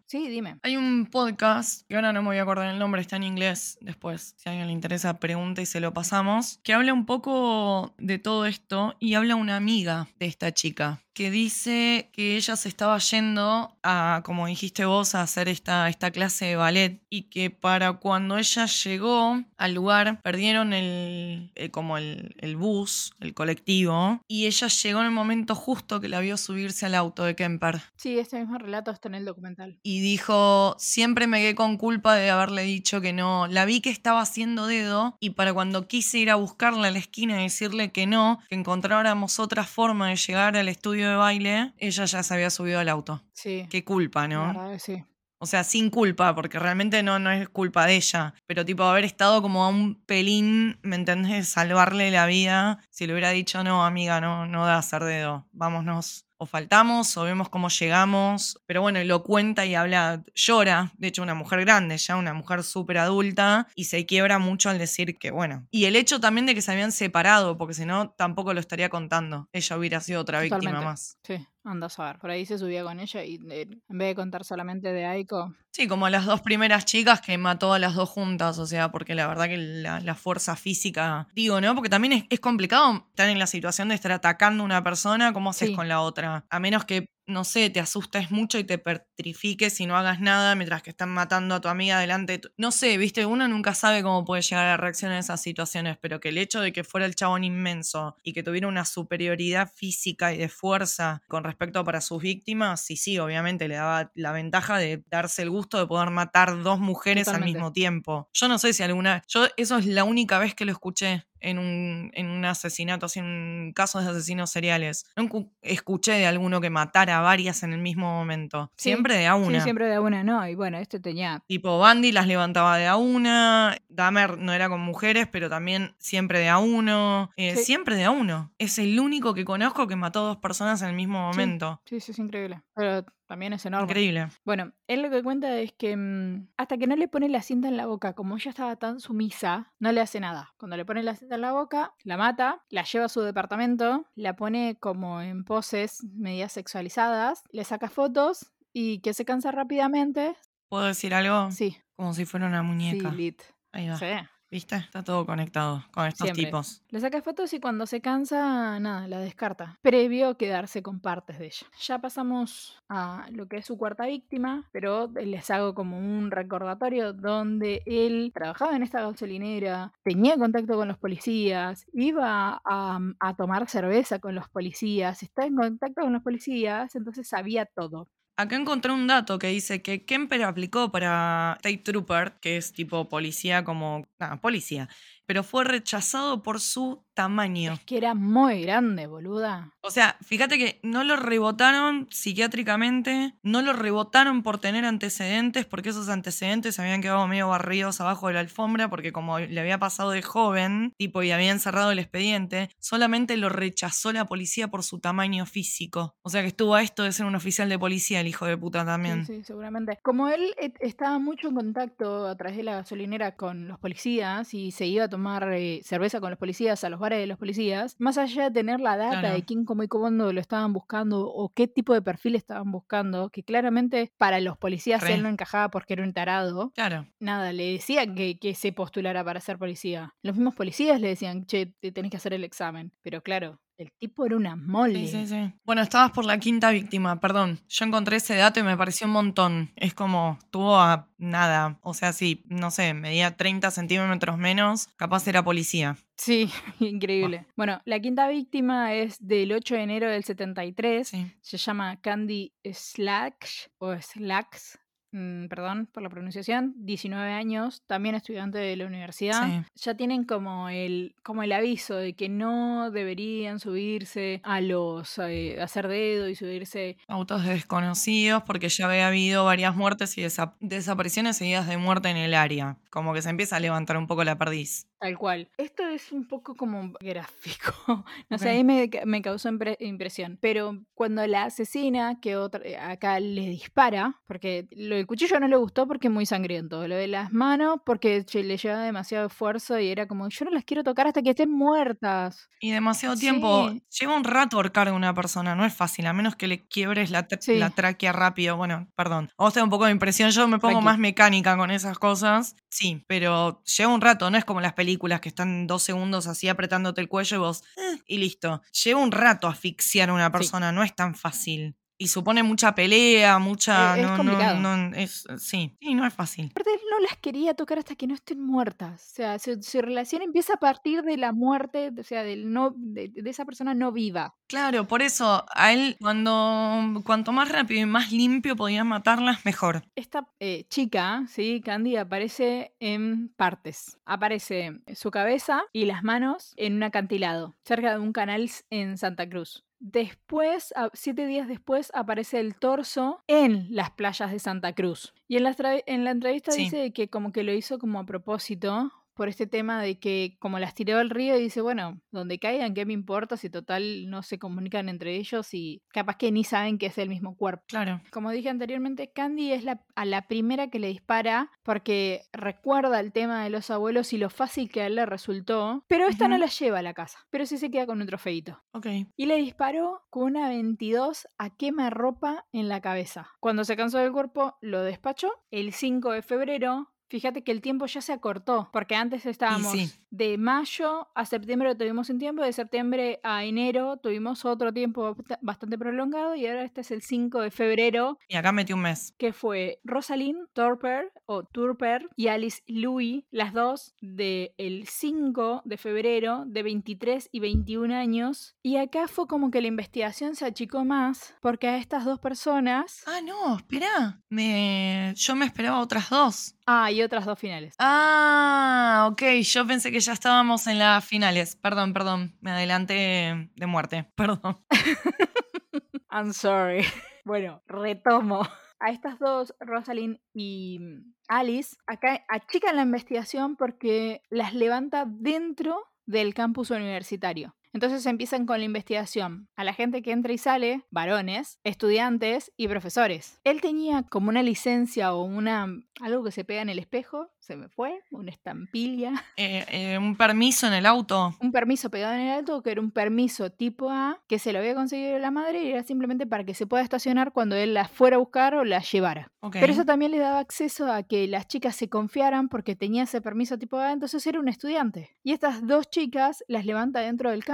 Sí, dime. Hay un podcast, que ahora no me voy a acordar el nombre, está en inglés. Después, si a alguien le interesa, pregunta y se lo pasamos. Que habla un poco de todo esto y habla una amiga de esta chica que dice que ella se estaba yendo a, como dijiste vos, a hacer esta, esta clase de ballet y que para cuando ella llegó al lugar perdieron el, eh, como el, el bus, el colectivo, y ella llegó en el momento justo que la vio subirse al auto de Kemper Sí, este mismo relato está en el documental. y dijo, siempre me quedé con culpa de haberle dicho que no. La vi que estaba haciendo dedo y para cuando quise ir a buscarla a la esquina y decirle que no, que encontráramos otra forma de llegar al estudio de baile, ella ya se había subido al auto. Sí. Qué culpa, la ¿no? verdad sí. O sea, sin culpa, porque realmente no, no es culpa de ella. Pero tipo, haber estado como a un pelín, ¿me entendés? Salvarle la vida. Si le hubiera dicho, no, amiga, no, no da hacer dedo. Vámonos. O faltamos, o vemos cómo llegamos. Pero bueno, lo cuenta y habla, llora. De hecho, una mujer grande, ya una mujer súper adulta. Y se quiebra mucho al decir que, bueno. Y el hecho también de que se habían separado, porque si no, tampoco lo estaría contando. Ella hubiera sido otra víctima más. Sí, anda a saber. Por ahí se subía con ella y eh, en vez de contar solamente de Aiko, Sí, como las dos primeras chicas que mató a las dos juntas, o sea, porque la verdad que la, la fuerza física, digo, ¿no? Porque también es, es complicado estar en la situación de estar atacando a una persona, ¿cómo haces Sí. con la otra? A menos que, no sé, te asustes mucho y te petrifiques y no hagas nada mientras que están matando a tu amiga delante. No sé, viste, uno nunca sabe cómo puede llegar a reaccionar en esas situaciones, pero que el hecho de que fuera el chabón inmenso y que tuviera una superioridad física y de fuerza con respecto para sus víctimas, sí, sí, obviamente le daba la ventaja de darse el gusto de poder matar dos mujeres Totalmente. al mismo tiempo. Yo no sé si alguna... Yo eso es la única vez que lo escuché en un, en un asesinato, así en un caso de asesinos seriales. Nunca escuché de alguno que matara a varias en el mismo momento. Sí, Siempre de a una. Sí, siempre de una, no. Y bueno, este tenía. Tipo, Bandy las levantaba de a una, Dahmer no era con mujeres, pero también siempre de a uno, eh, Sí. siempre de a uno. Es el único que conozco que mató a dos personas en el mismo momento. Sí, sí, es increíble. Pero también es enorme. Increíble. Bueno, él lo que cuenta es que mm, hasta que no le pone la cinta en la boca, como ella estaba tan sumisa, no le hace nada. Cuando le pone la cinta en la boca, la mata, la lleva a su departamento, la pone como en poses medias sexualizadas, le saca fotos y que se cansa rápidamente. ¿Puedo decir algo? Sí, Como si fuera una sí, muñeca. lit. Ahí va. Sí. ¿Viste? Está todo conectado con estos Siempre. tipos. Le saca fotos y cuando se cansa, nada, la descarta. Previo quedarse con partes de ella. Ya pasamos a lo que es su cuarta víctima, pero les hago como un recordatorio donde él trabajaba en esta gasolinera, tenía contacto con los policías, iba a, a tomar cerveza con los policías, estaba en contacto con los policías, entonces sabía todo. Acá encontré un dato que dice que Kemper aplicó para State Trooper, que es tipo policía como... Nada, policía. Pero fue rechazado por su tamaño. Es que era muy grande, boluda. O sea, fíjate que no lo rebotaron psiquiátricamente, no lo rebotaron por tener antecedentes, porque esos antecedentes se habían quedado medio barridos abajo de la alfombra, porque como le había pasado de joven, tipo, y habían cerrado el expediente, solamente lo rechazó la policía por su tamaño físico. O sea que estuvo a esto de ser un oficial de policía, el hijo de puta también. Sí, sí, seguramente. Como él eh, estaba mucho en contacto a través de la gasolinera con los policías y se iba a tomar eh, cerveza con los policías a los bares de los policías, más allá de tener la data Claro. de quién, cómo y cuándo lo estaban buscando o qué tipo de perfil estaban buscando, que claramente para los policías Re. él no encajaba porque era un tarado, Claro. nada, le decían que, que se postulara para ser policía. Los mismos policías le decían, che, te tenés que hacer el examen. Pero claro, el tipo era una mole. Sí, sí, sí. Bueno, estabas por la quinta víctima, perdón. Yo encontré ese dato y me pareció un montón. Es como, tuvo a nada. O sea, sí, no sé, medía 30 centímetros menos, capaz era policía. Sí, increíble. Bueno, la quinta víctima es del 8 de enero del 73. Sí. Se llama Candy Slacks o Slacks. Mm, perdón por la pronunciación, 19 años, también estudiante de la universidad. Sí. Ya tienen como el, como el aviso de que no deberían subirse a los, eh, hacer dedo y subirse Autos de desconocidos porque ya había habido varias muertes y desa- desapariciones seguidas de muerte en el área. Como que se empieza a levantar un poco la perdiz. Tal cual. Esto es un poco como gráfico. No sé, ahí me, me causó impre- impresión. Pero cuando la asesina, que otra, eh, acá le dispara, porque lo del cuchillo no le gustó porque es muy sangriento. Lo de las manos, porque che, le llevaba demasiado esfuerzo y era como, yo no las quiero tocar hasta que estén muertas. Y demasiado tiempo. Sí. Lleva un rato ahorcar a una persona, no es fácil, a menos que le quiebres la, tra- Sí. la tráquea rápido. Bueno, perdón. A vos te da un poco de impresión, yo me pongo más mecánica con esas cosas. Sí, pero lleva un rato, no es como las películas que están dos segundos así apretándote el cuello y vos, "Eh", y listo. Lleva un rato asfixiar a una persona, no es tan fácil. Y supone mucha pelea, mucha. Es no, no, complicado. no, es, sí, sí, no es fácil. Aparte, él no las quería tocar hasta que no estén muertas. O sea, su, su relación empieza a partir de la muerte, o sea, del no, de, de esa persona no viva. Claro, por eso a él, cuando cuanto más rápido y más limpio podías matarlas, mejor. Esta eh, chica, ¿sí? Candy, aparece en partes. Aparece su cabeza y las manos en un acantilado, cerca de un canal en Santa Cruz. Después, siete días después, aparece el torso en las playas de Santa Cruz. Y en la, en la entrevista Sí. dice que como que lo hizo como a propósito por este tema de que como las tiró al río y dice, bueno, donde caigan, ¿qué me importa si total no se comunican entre ellos y capaz que ni saben que es el mismo cuerpo? Claro. Como dije anteriormente, Candy es la, a la primera que le dispara porque recuerda el tema de los abuelos y lo fácil que a él le resultó, pero esta no la lleva a la casa, pero sí se queda con un trofeito. Ok. Y le disparó con una 22 a quemarropa en la cabeza. Cuando se cansó del cuerpo, lo despachó. El 5 de febrero, fíjate que el tiempo ya se acortó, porque antes estábamos sí. de mayo a septiembre tuvimos un tiempo, de septiembre a enero tuvimos otro tiempo bast- bastante prolongado y ahora este es el 5 de febrero Y acá metí un mes. que fue Rosalind Torper o Turper y Alice Louis, las dos del 5 de febrero de 23 y 21 años. Y acá fue como que la investigación se achicó más porque a estas dos personas... Ah, no, espera. Me... Yo me esperaba otras dos. Ah, y otras dos finales. Ah, ok. Yo pensé que ya estábamos en las finales. Perdón, perdón. Me adelanté de muerte. Perdón. I'm sorry. Bueno, retomo. A estas dos, Rosalind y mm, Alice, acá achican la investigación porque las levanta dentro del campus universitario. Entonces empiezan con la investigación a la gente que entra y sale, varones, estudiantes y profesores. Él tenía como una licencia o una algo que se pega en el espejo, se me fue, una estampilla, Eh, eh, un permiso en el auto. un permiso pegado en el auto que era un permiso tipo A que se lo había conseguido la madre y era simplemente para que se pueda estacionar cuando él la fuera a buscar o la llevara. Pero eso también le daba acceso a que las chicas se confiaran porque tenía ese permiso tipo A, entonces era un estudiante. Y estas dos chicas las levanta dentro del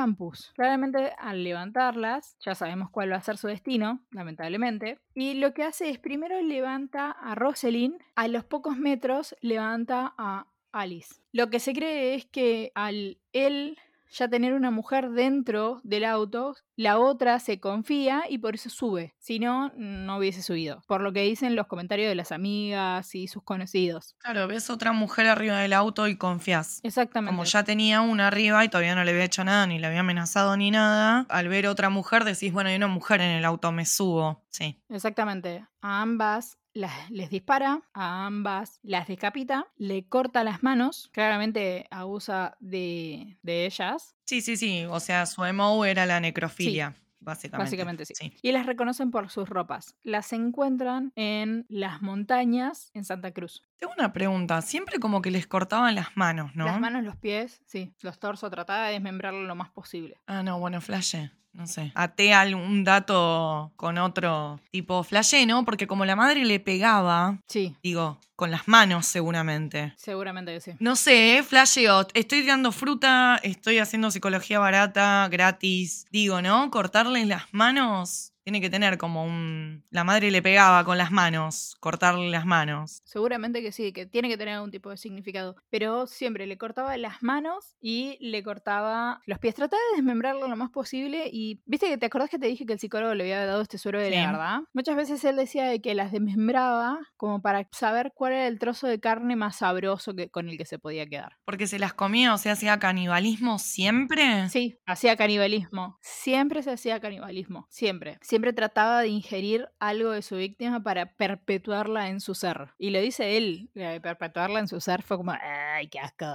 Claramente al levantarlas, ya sabemos cuál va a ser su destino, lamentablemente. Y lo que hace es primero levanta a Rosalind, a los pocos metros levanta a Alice. Lo que se cree es que al él ya tener una mujer dentro del auto, la otra se confía y por eso sube. Si no, no hubiese subido. Por lo que dicen los comentarios de las amigas y sus conocidos. Claro, ves otra mujer arriba del auto y confías. Exactamente. Como ya tenía una arriba y todavía no le había hecho nada, ni le había amenazado ni nada, al ver otra mujer decís, bueno, hay una mujer en el auto, me subo. Sí. Exactamente. A ambas las- les dispara, a ambas las decapita, le corta las manos, claramente abusa de, de ellas, Sí, sí, sí. O sea, su emo era la necrofilia, básicamente. básicamente sí. Y las reconocen por sus ropas. Las encuentran en las montañas en Santa Cruz. Tengo una pregunta. Siempre como que les cortaban las manos, ¿no? Las manos, los pies, sí, los torsos, trataba de desmembrarlo lo más posible. Ah, no, bueno, flashé. No sé. Até algún dato con otro tipo flashé, ¿no? Porque como la madre le pegaba, Sí, digo, con las manos seguramente. seguramente que sí. No sé, ¿eh? flasheo. Estoy dando fruta, estoy haciendo psicología barata, gratis. Digo, ¿no? Cortarles las manos tiene que tener como un... La madre le pegaba con las manos, cortarle las manos. Seguramente que sí, que tiene que tener algún tipo de significado. Pero siempre le cortaba las manos y le cortaba los pies. Trataba de desmembrarlo lo más posible. Y viste que te acordás que te dije que el psicólogo le había dado este suero de Sí. la verdad. Muchas veces él decía de que las desmembraba como para saber cuál era el trozo de carne más sabroso que, con el que se podía quedar. Porque se las comía, o sea, hacía canibalismo siempre. Sí, hacía canibalismo. Siempre se hacía canibalismo. Siempre. Siempre trataba de ingerir algo de su víctima para perpetuarla en su ser. Y lo dice él, eh, perpetuarla en su ser fue como, ¡ay, qué asco!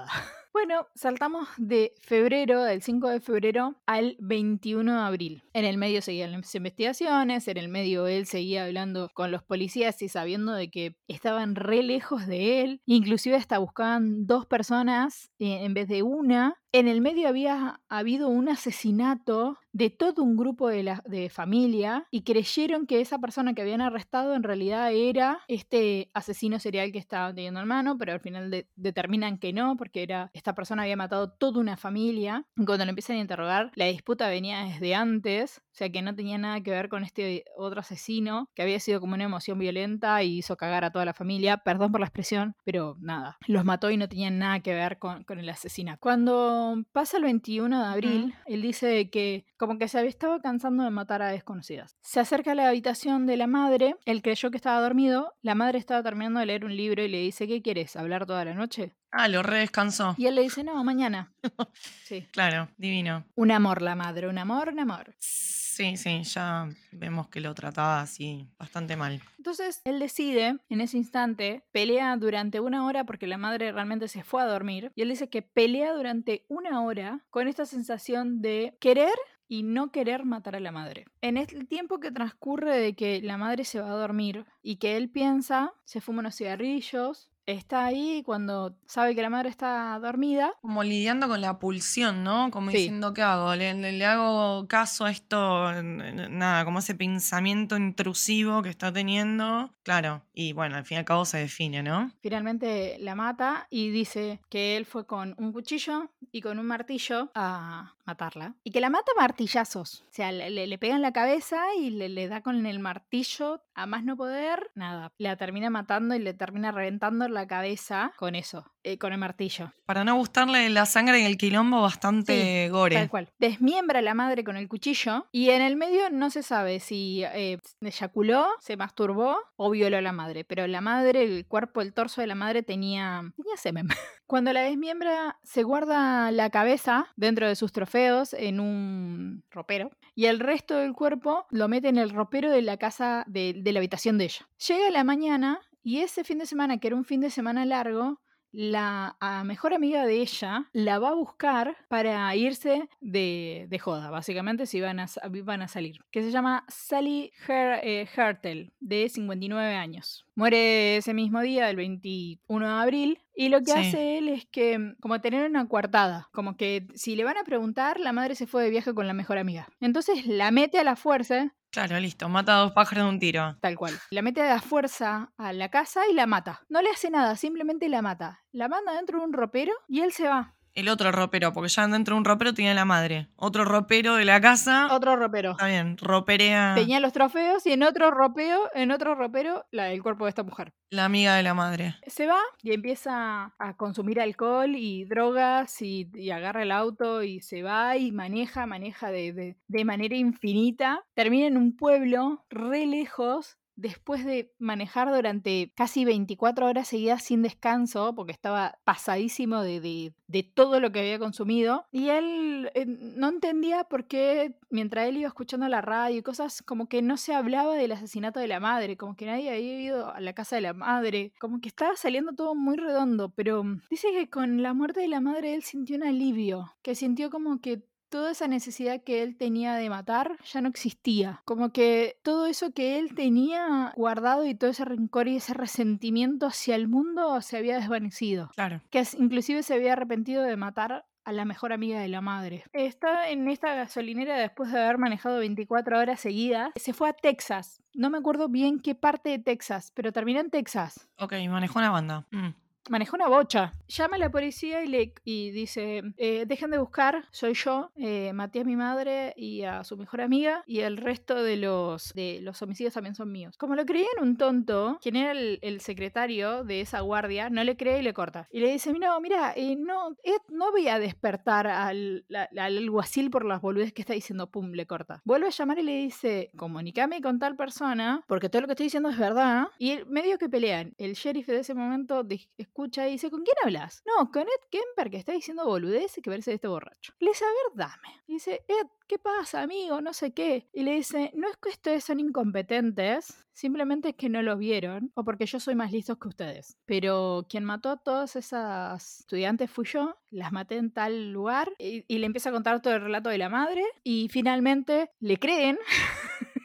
Bueno, saltamos de febrero, del 5 de febrero al 21 de abril. En el medio seguían las investigaciones, en el medio él seguía hablando con los policías y sabiendo de que estaban re lejos de él. Inclusive hasta buscaban dos personas eh, en vez de una. En el medio había habido un asesinato de todo un grupo de, la, de familia y creyeron que esa persona que habían arrestado en realidad era este asesino serial que estaban teniendo en mano, pero al final de- determinan que no, porque era esta persona había matado toda una familia. Y Cuando lo empiezan a interrogar, la disputa venía desde antes, o sea que no tenía nada que ver con este otro asesino, que había sido como una emoción violenta y hizo cagar a toda la familia. Perdón por la expresión, pero nada, los mató y no tenían nada que ver con, con el asesinato. Cuando pasa el 21 de abril, él dice que como que se había estado cansando de matar a desconocidas. Se acerca a la habitación de la madre, él creyó que estaba dormido, la madre estaba terminando de leer un libro y le dice, ¿qué quieres? ¿Hablar toda la noche? Ah, lo redescansó. Y él le dice, no, mañana. Sí. Claro, divino. Un amor la madre, un amor, un amor. Sí, sí, ya vemos que lo trataba así bastante mal. Entonces él decide, en ese instante, pelea durante una hora porque la madre realmente se fue a dormir. Y él dice que pelea durante una hora con esta sensación de querer y no querer matar a la madre. En el tiempo que transcurre de que la madre se va a dormir y que él piensa, se fuma unos cigarrillos, está ahí cuando sabe que la madre está dormida, Como lidiando con la pulsión, ¿no? Como Sí. diciendo, ¿qué hago? ¿Le, le- le hago caso a esto? Nada, como ese pensamiento intrusivo que está teniendo. Claro, y bueno, al fin y al cabo se define, ¿no? finalmente la mata y dice que él fue con un cuchillo y con un martillo a matarla. Y que la mata a martillazos. O sea, le, le- le pega en la cabeza y le, le da con el martillo a más no poder. Nada, la termina matando y le termina reventando la cabeza con eso, eh, con el martillo. Para no gustarle la sangre y el quilombo, bastante gore. Tal cual. Desmiembra a la madre con el cuchillo y en el medio no se sabe si eh, eyaculó, se masturbó o violó a la madre. Pero la madre, el cuerpo, el torso de la madre tenía, tenía semen. Cuando la desmiembra, se guarda la cabeza dentro de sus trofeos en un ropero y el resto del cuerpo lo mete en el ropero de la casa de, de la habitación de ella. Llega la mañana y ese fin de semana, que era un fin de semana largo, la mejor amiga de ella la va a buscar para irse de, de joda, básicamente si van a, van a salir, que se llama Sally Her, eh, Hertel, de 59 años. Muere ese mismo día, el 21 de abril, y lo que Sí. hace él es que, mm, como tener una coartada, como que si le van a preguntar, la madre se fue de viaje con la mejor amiga. Entonces la mete a la fuerza, Claro, listo, mata a dos pájaros de un tiro. Tal cual. La mete a la fuerza a la casa y la mata. No le hace nada, simplemente la mata. La manda dentro de un ropero y él se va. El otro ropero, porque ya dentro de un ropero tenía la madre. Otro ropero de la casa. Otro ropero. Está bien, roperea Tenía los trofeos y en otro ropeo, en otro ropero, la, el cuerpo de esta mujer. la amiga de la madre. Se va y empieza a consumir alcohol y drogas y, y agarra el auto y se va y maneja, maneja de, de- de manera infinita. Termina en un pueblo re lejos. Después de manejar durante casi 24 horas seguidas sin descanso, porque estaba pasadísimo de, de- de todo lo que había consumido, y él eh, no entendía por qué, mientras él iba escuchando la radio y cosas, como que no se hablaba del asesinato de la madre, como que nadie había ido a la casa de la madre, como que estaba saliendo todo muy redondo, pero dice que con la muerte de la madre él sintió un alivio, que sintió como que toda esa necesidad que él tenía de matar ya no existía. Como que todo eso que él tenía guardado y todo ese rencor y ese resentimiento hacia el mundo se había desvanecido. Claro. Que inclusive se había arrepentido de matar a la mejor amiga de la madre. Está en esta gasolinera después de haber manejado 24 horas seguidas. Se fue a Texas. No me acuerdo bien qué parte de Texas, pero terminó en Texas. Ok, manejó una banda. Mm. Manejó una bocha. Llama a la policía y, le, y dice, eh, dejen de buscar, soy yo, eh, maté a mi madre y a su mejor amiga y el resto de los, de los homicidios también son míos. Como lo creían un tonto, quien era el, secretario de esa guardia, no le cree y le corta. Y le dice, no, mira, eh, no, no voy a despertar al, al alguacil por las boludeces que está diciendo, pum, le corta. Vuelve a llamar y le dice, comunícame con tal persona, porque todo lo que estoy diciendo es verdad. Y medio que pelean. El sheriff de ese momento escucha y dice, ¿con quién hablas? No, con Ed Kemper, que está diciendo boludeces que verse de este borracho. Le dice, a ver, dame. Y dice, Ed, ¿qué pasa, amigo? No sé qué. Y le dice, no es que ustedes son incompetentes, simplemente es que no lo vieron, o porque yo soy más listo que ustedes. Pero quien mató a todas esas estudiantes fui yo, las maté en tal lugar, y, y le empieza a contar todo el relato de la madre, y finalmente le creen,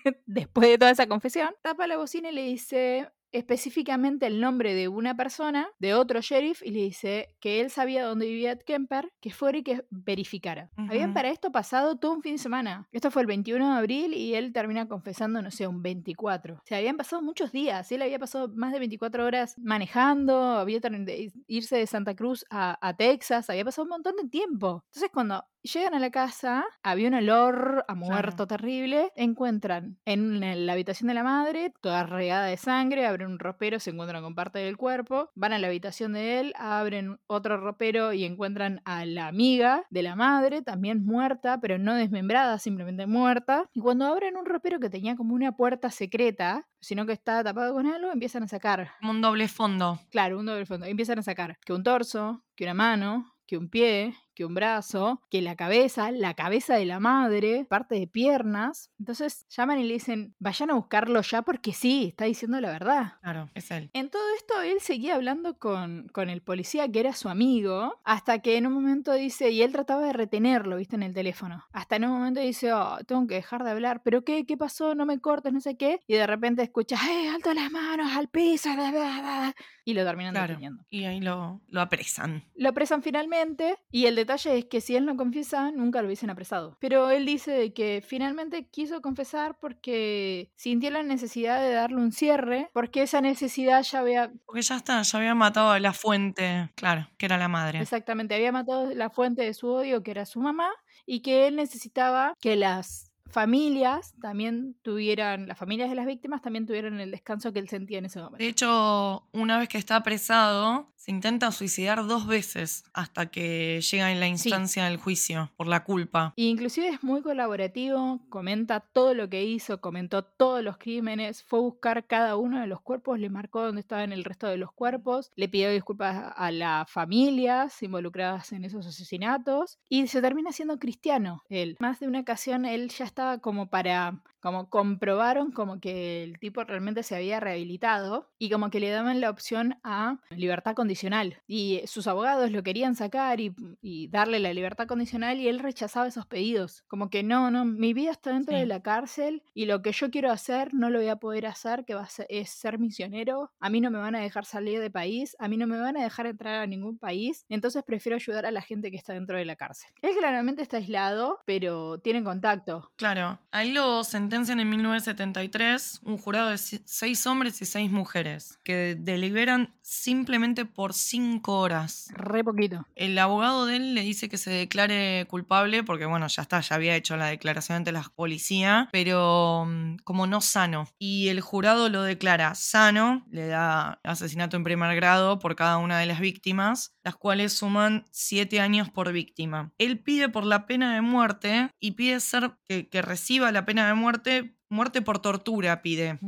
después de toda esa confesión, tapa la bocina y le dice específicamente el nombre de una persona, de otro sheriff, y le dice que él sabía dónde vivía Ed Kemper, que fuera y que verificara. Habían Ujú. para esto pasado todo un fin de semana. Esto fue el 21 de abril y él termina confesando, no sé, un 24. O sea, habían pasado muchos días. Él había pasado más de 24 horas manejando, había de irse de Santa Cruz a, a Texas, había pasado un montón de tiempo. Entonces, cuando llegan a la casa, había un olor a muerto terrible. Encuentran en la habitación de la madre, toda regada de sangre, abren un ropero, se encuentran con parte del cuerpo, van a la habitación de él, abren otro ropero y encuentran a la amiga de la madre, también muerta, pero no desmembrada, simplemente muerta. Y cuando abren un ropero que tenía como una puerta secreta, sino que estaba tapado con algo, empiezan a sacar Como un doble fondo. Claro, un doble fondo. Empiezan a sacar que un torso, que una mano, que un pie, que un brazo, que la cabeza, la cabeza de la madre, parte de piernas. Entonces llaman y le dicen, vayan a buscarlo ya porque sí, está diciendo la verdad. Claro, es él. En todo esto él seguía hablando con, con el policía que era su amigo, hasta que en un momento dice, y él trataba de retenerlo, viste, en el teléfono. Hasta en un momento dice, oh, tengo que dejar de hablar, pero ¿qué? ¿Qué pasó? No me cortes, no sé qué. Y de repente escucha, ¡eh, alto las manos, al piso! bla, bla, bla", Y lo terminan Claro. deteniendo. Y ahí lo, lo apresan. Lo apresan finalmente y el detalle es que si él no confiesa, nunca lo hubiesen apresado. Pero él dice que finalmente quiso confesar porque sintió la necesidad de darle un cierre, porque esa necesidad ya había Porque ya está, ya había matado a la fuente. Claro, que era la madre. Exactamente, había matado la fuente de su odio, que era su mamá, y que él necesitaba que las familias también tuvieran, las familias de las víctimas también tuvieran el descanso que él sentía en ese momento. De hecho, una vez que está apresado, se intenta suicidar dos veces hasta que llega en la instancia del juicio por la culpa. Y inclusive es muy colaborativo, comenta todo lo que hizo, comentó todos los crímenes, fue a buscar cada uno de los cuerpos, le marcó dónde estaban el resto de los cuerpos, le pidió disculpas a las familias involucradas en esos asesinatos y se termina siendo cristiano él. Más de una ocasión él ya estaba como para como comprobaron como que el tipo realmente se había rehabilitado y como que le daban la opción a libertad condicional. Y sus abogados lo querían sacar y, y darle la libertad condicional y él rechazaba esos pedidos. Como que no, no, mi vida está dentro Sí. de la cárcel y lo que yo quiero hacer no lo voy a poder hacer, que va a ser, es ser misionero. A mí no me van a dejar salir de país, a mí no me van a dejar entrar a ningún país, entonces prefiero ayudar a la gente que está dentro de la cárcel. Él claramente está aislado, pero tiene contacto. Claro, ahí lo sentencian sentencian en 1973 un jurado de seis hombres y seis mujeres que deliberan simplemente por cinco horas. Re poquito. El abogado de él le dice que se declare culpable porque, bueno, ya está, ya había hecho la declaración ante la policía, pero mm, como no sano. Y el jurado lo declara sano, le da asesinato en primer grado por cada una de las víctimas, las cuales suman siete años por víctima. Él pide por la pena de muerte y pide ser que, que reciba la pena de muerte, muerte por tortura pide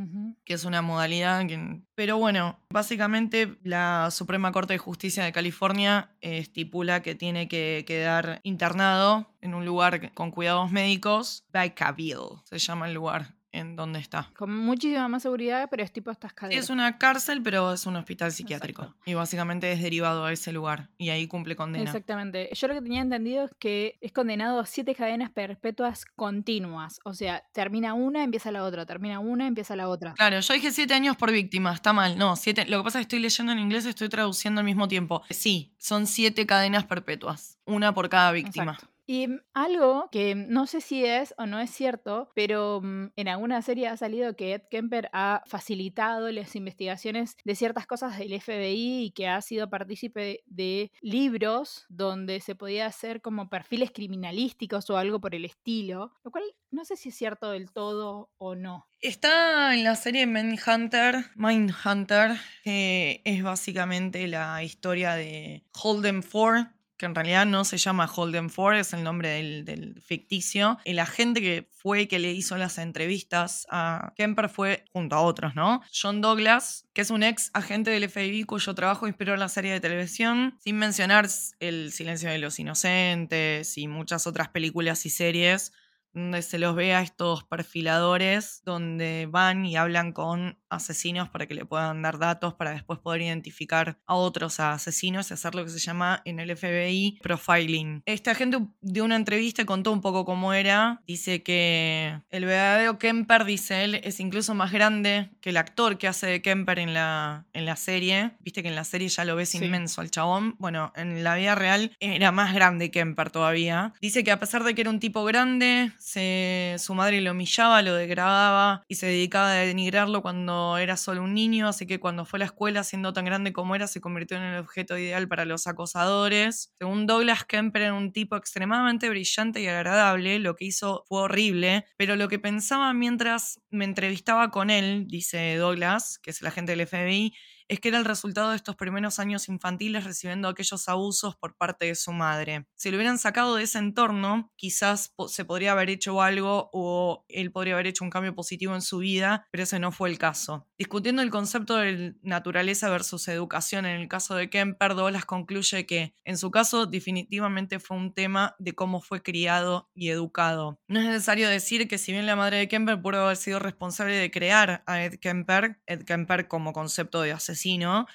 que es una modalidad que... Pero bueno, básicamente la Suprema Corte de Justicia de California eh, estipula que tiene que quedar internado en un lugar con cuidados médicos. Vacaville se llama el lugar en donde está. Con muchísima más seguridad, pero es tipo estas cadenas. Es una cárcel, pero es un hospital psiquiátrico. Exacto. Y básicamente es derivado a ese lugar. Y ahí cumple condena. Exactamente. Yo lo que tenía entendido es que es condenado a siete cadenas perpetuas continuas. O sea, termina una, empieza la otra, termina una, empieza la otra. Claro, yo dije siete años por víctima, está mal. No, siete. Lo que pasa es que estoy leyendo en inglés y estoy traduciendo al mismo tiempo. Sí, son siete cadenas perpetuas, una por cada víctima. Exacto. Y mm, algo que no sé si es o no es cierto, pero mm, en alguna serie ha salido que Ed Kemper ha facilitado las investigaciones de ciertas cosas del FBI y que ha sido partícipe de libros donde se podía hacer como perfiles criminalísticos o algo por el estilo, lo cual no sé si es cierto del todo o no. Está en la serie Mindhunter, Mindhunter, que es básicamente la historia de Holden Ford, que en realidad no se llama Holden Ford, es el nombre del, del ficticio. El agente que fue que le hizo las entrevistas a Kemper fue, junto a otros, ¿no? John Douglas, que es un ex agente del FBI cuyo trabajo inspiró la serie de televisión, sin mencionar El silencio de los inocentes y muchas otras películas y series donde se los ve a estos perfiladores, donde van y hablan con asesinos para que le puedan dar datos para después poder identificar a otros asesinos y hacer lo que se llama en el FBI profiling. Este agente dio una entrevista contó un poco cómo era. Dice que el verdadero Kemper, dice él, es incluso más grande que el actor que hace de Kemper en la, en la serie. Viste que en la serie ya lo ves Sí. inmenso al chabón. Bueno, en la vida real era más grande Kemper todavía. Dice que a pesar de que era un tipo grande, su madre lo humillaba, lo degradaba y se dedicaba a denigrarlo cuando era solo un niño, así que cuando fue a la escuela, siendo tan grande como era, se convirtió en el objeto ideal para los acosadores. Según Douglas, Kemper era un tipo extremadamente brillante y agradable, lo que hizo fue horrible, pero lo que pensaba mientras me entrevistaba con él, dice Douglas, que es el agente del FBI, es que era el resultado de estos primeros años infantiles recibiendo aquellos abusos por parte de su madre. Si lo hubieran sacado de ese entorno, quizás se podría haber hecho algo o él podría haber hecho un cambio positivo en su vida, pero ese no fue el caso. Discutiendo el concepto de naturaleza versus educación en el caso de Kemper, Douglas concluye que en su caso definitivamente fue un tema de cómo fue criado y educado. No es necesario decir que si bien la madre de Kemper pudo haber sido responsable de crear a Ed Kemper, Ed Kemper como concepto de asesino,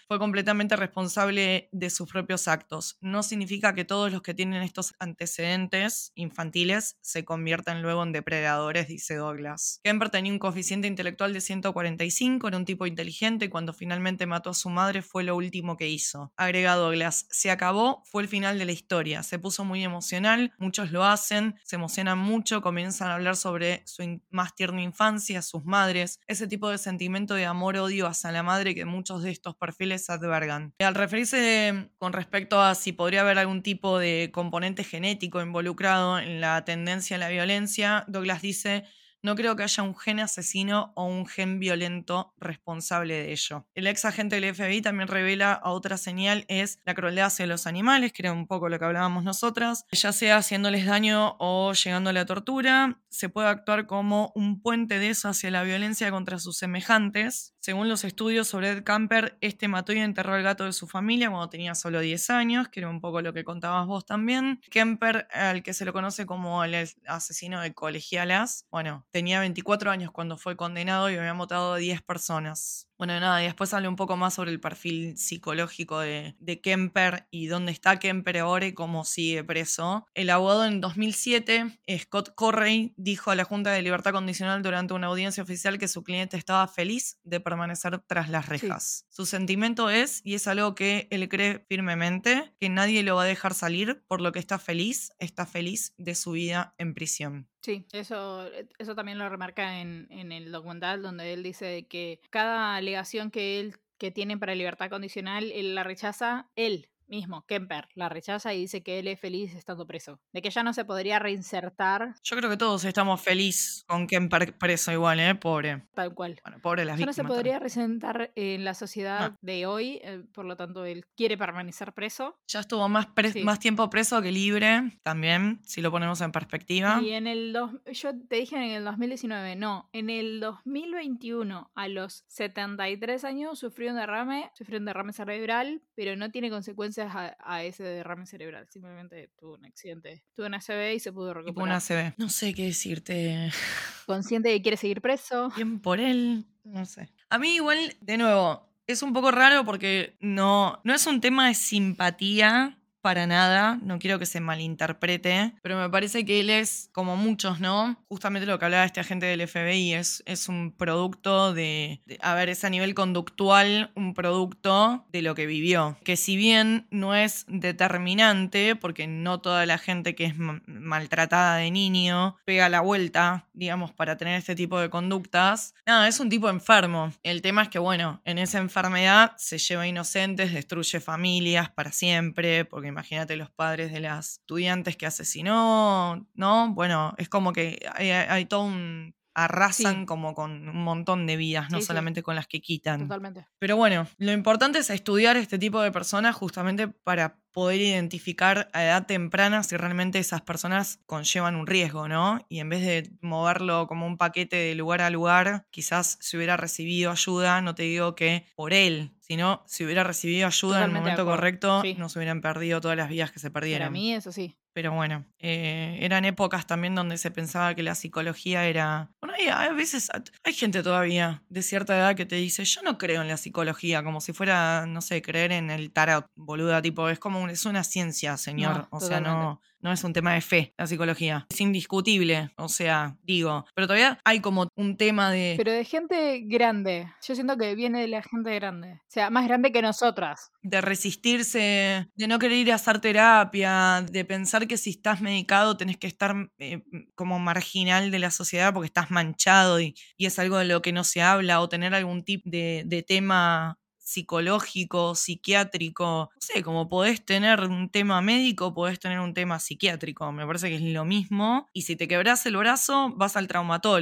fue completamente responsable de sus propios actos. No significa que todos los que tienen estos antecedentes infantiles se conviertan luego en depredadores, dice Douglas. Kemper tenía un coeficiente intelectual de 145, era un tipo inteligente y cuando finalmente mató a su madre fue lo último que hizo. Agrega Douglas, se acabó, fue el final de la historia. Se puso muy emocional, muchos lo hacen, se emocionan mucho, comienzan a hablar sobre su más tierna infancia, sus madres, ese tipo de sentimiento de amor-odio hacia la madre que muchos de estos perfiles advergan. Al referirse con respecto a si podría haber algún tipo de componente genético involucrado en la tendencia a la violencia, Douglas dice, no creo que haya un gen asesino o un gen violento responsable de ello. El ex agente del FBI también revela otra señal es la crueldad hacia los animales, que era un poco lo que hablábamos nosotras, ya sea haciéndoles daño o llegando a la tortura, se puede actuar como un puente de eso hacia la violencia contra sus semejantes. Según los estudios sobre Ed Camper, este mató y enterró al gato de su familia cuando tenía solo 10 años, que era un poco lo que contabas vos también. Kemper, al que se lo conoce como el asesino de colegialas, bueno, tenía 24 años cuando fue condenado y había matado a 10 personas. Bueno, nada, y después hablé un poco más sobre el perfil psicológico de, de Kemper y dónde está Kemper ahora y cómo sigue preso. El abogado en 2007, Scott Correy, dijo a la Junta de Libertad Condicional durante una audiencia oficial que su cliente estaba feliz de permanecer tras las rejas. Su sentimiento es, y es algo que él cree firmemente, que nadie lo va a dejar salir, por lo que está feliz, está feliz de su vida en prisión. Sí, eso, eh, eso también lo remarca en, en el documental donde él dice que cada alegación que él que tiene para libertad condicional, él la rechaza, él mismo, Kemper, la rechaza y dice que él es feliz estando preso. De que ya no se podría reinsertar. Yo creo que todos estamos felices con Kemper preso igual, ¿eh? Pobre. Tal cual. Bueno, pobre las ya no víctimas. se podría reinsertar en la sociedad de hoy, eh, por lo tanto él quiere permanecer preso. Ya estuvo más, pres- Sí. más tiempo preso que libre, también, si lo ponemos en perspectiva. Y en el dos, yo te dije en el 2019, no, en el 2021 a los 73 años sufrió un derrame, sufrió un derrame cerebral, pero no tiene consecuencias a, a ese derrame cerebral, simplemente tuvo un accidente, tuvo una ACV y se pudo recuperar. una CB. No sé qué decirte. Consciente de que quiere seguir preso. Bien por él, no sé. A mí igual, de nuevo, es un poco raro porque no, no es un tema de simpatía para nada, no quiero que se malinterprete, pero me parece que él es, como muchos, ¿no? Justamente lo que hablaba este agente del FBI, es, es un producto de, a ver, es a nivel conductual un producto de lo que vivió, que si bien no es determinante, porque no toda la gente que es ma- maltratada de niño pega la vuelta, digamos, para tener este tipo de conductas, nada, es un tipo enfermo. El tema es que, bueno, en esa enfermedad se lleva inocentes, destruye familias para siempre, porque imagínate los padres de las estudiantes que asesinó, ¿no? Bueno, es como que hay, hay todo un... Arrasan Sí. como con un montón de vidas, no Sí, sí. solamente con las que quitan. Totalmente. Pero bueno, lo importante es estudiar este tipo de personas justamente para poder identificar a edad temprana si realmente esas personas conllevan un riesgo, ¿no? Y en vez de moverlo como un paquete de lugar a lugar, quizás si hubiera recibido ayuda, no te digo que por él, sino si hubiera recibido ayuda en el momento correcto, sí. no se hubieran perdido todas las vidas que se Para perdieron. mí eso sí. Pero bueno, eh, eran épocas también donde se pensaba que la psicología era... Bueno, hay, hay veces, hay gente todavía de cierta edad que te dice, yo no creo en la psicología, como si fuera, no sé, creer en el tarot, boluda, tipo, es como, un- es una ciencia, señor. No, o sea, no, no es un tema de fe, la psicología. Es indiscutible, o sea, digo, pero todavía hay como un tema de... Pero de gente grande. Yo siento que viene de la gente grande. O sea, más grande que nosotras. de resistirse, de no querer ir a hacer terapia, de pensar que si estás medicado tenés que estar eh, como marginal de la sociedad porque estás manchado y, y es algo de lo que no se habla, o tener algún tipo de, de tema psicológico, psiquiátrico, no sé, como podés tener un tema médico, podés tener un tema psiquiátrico, me parece que es lo mismo, y si te quebrás el brazo, vas al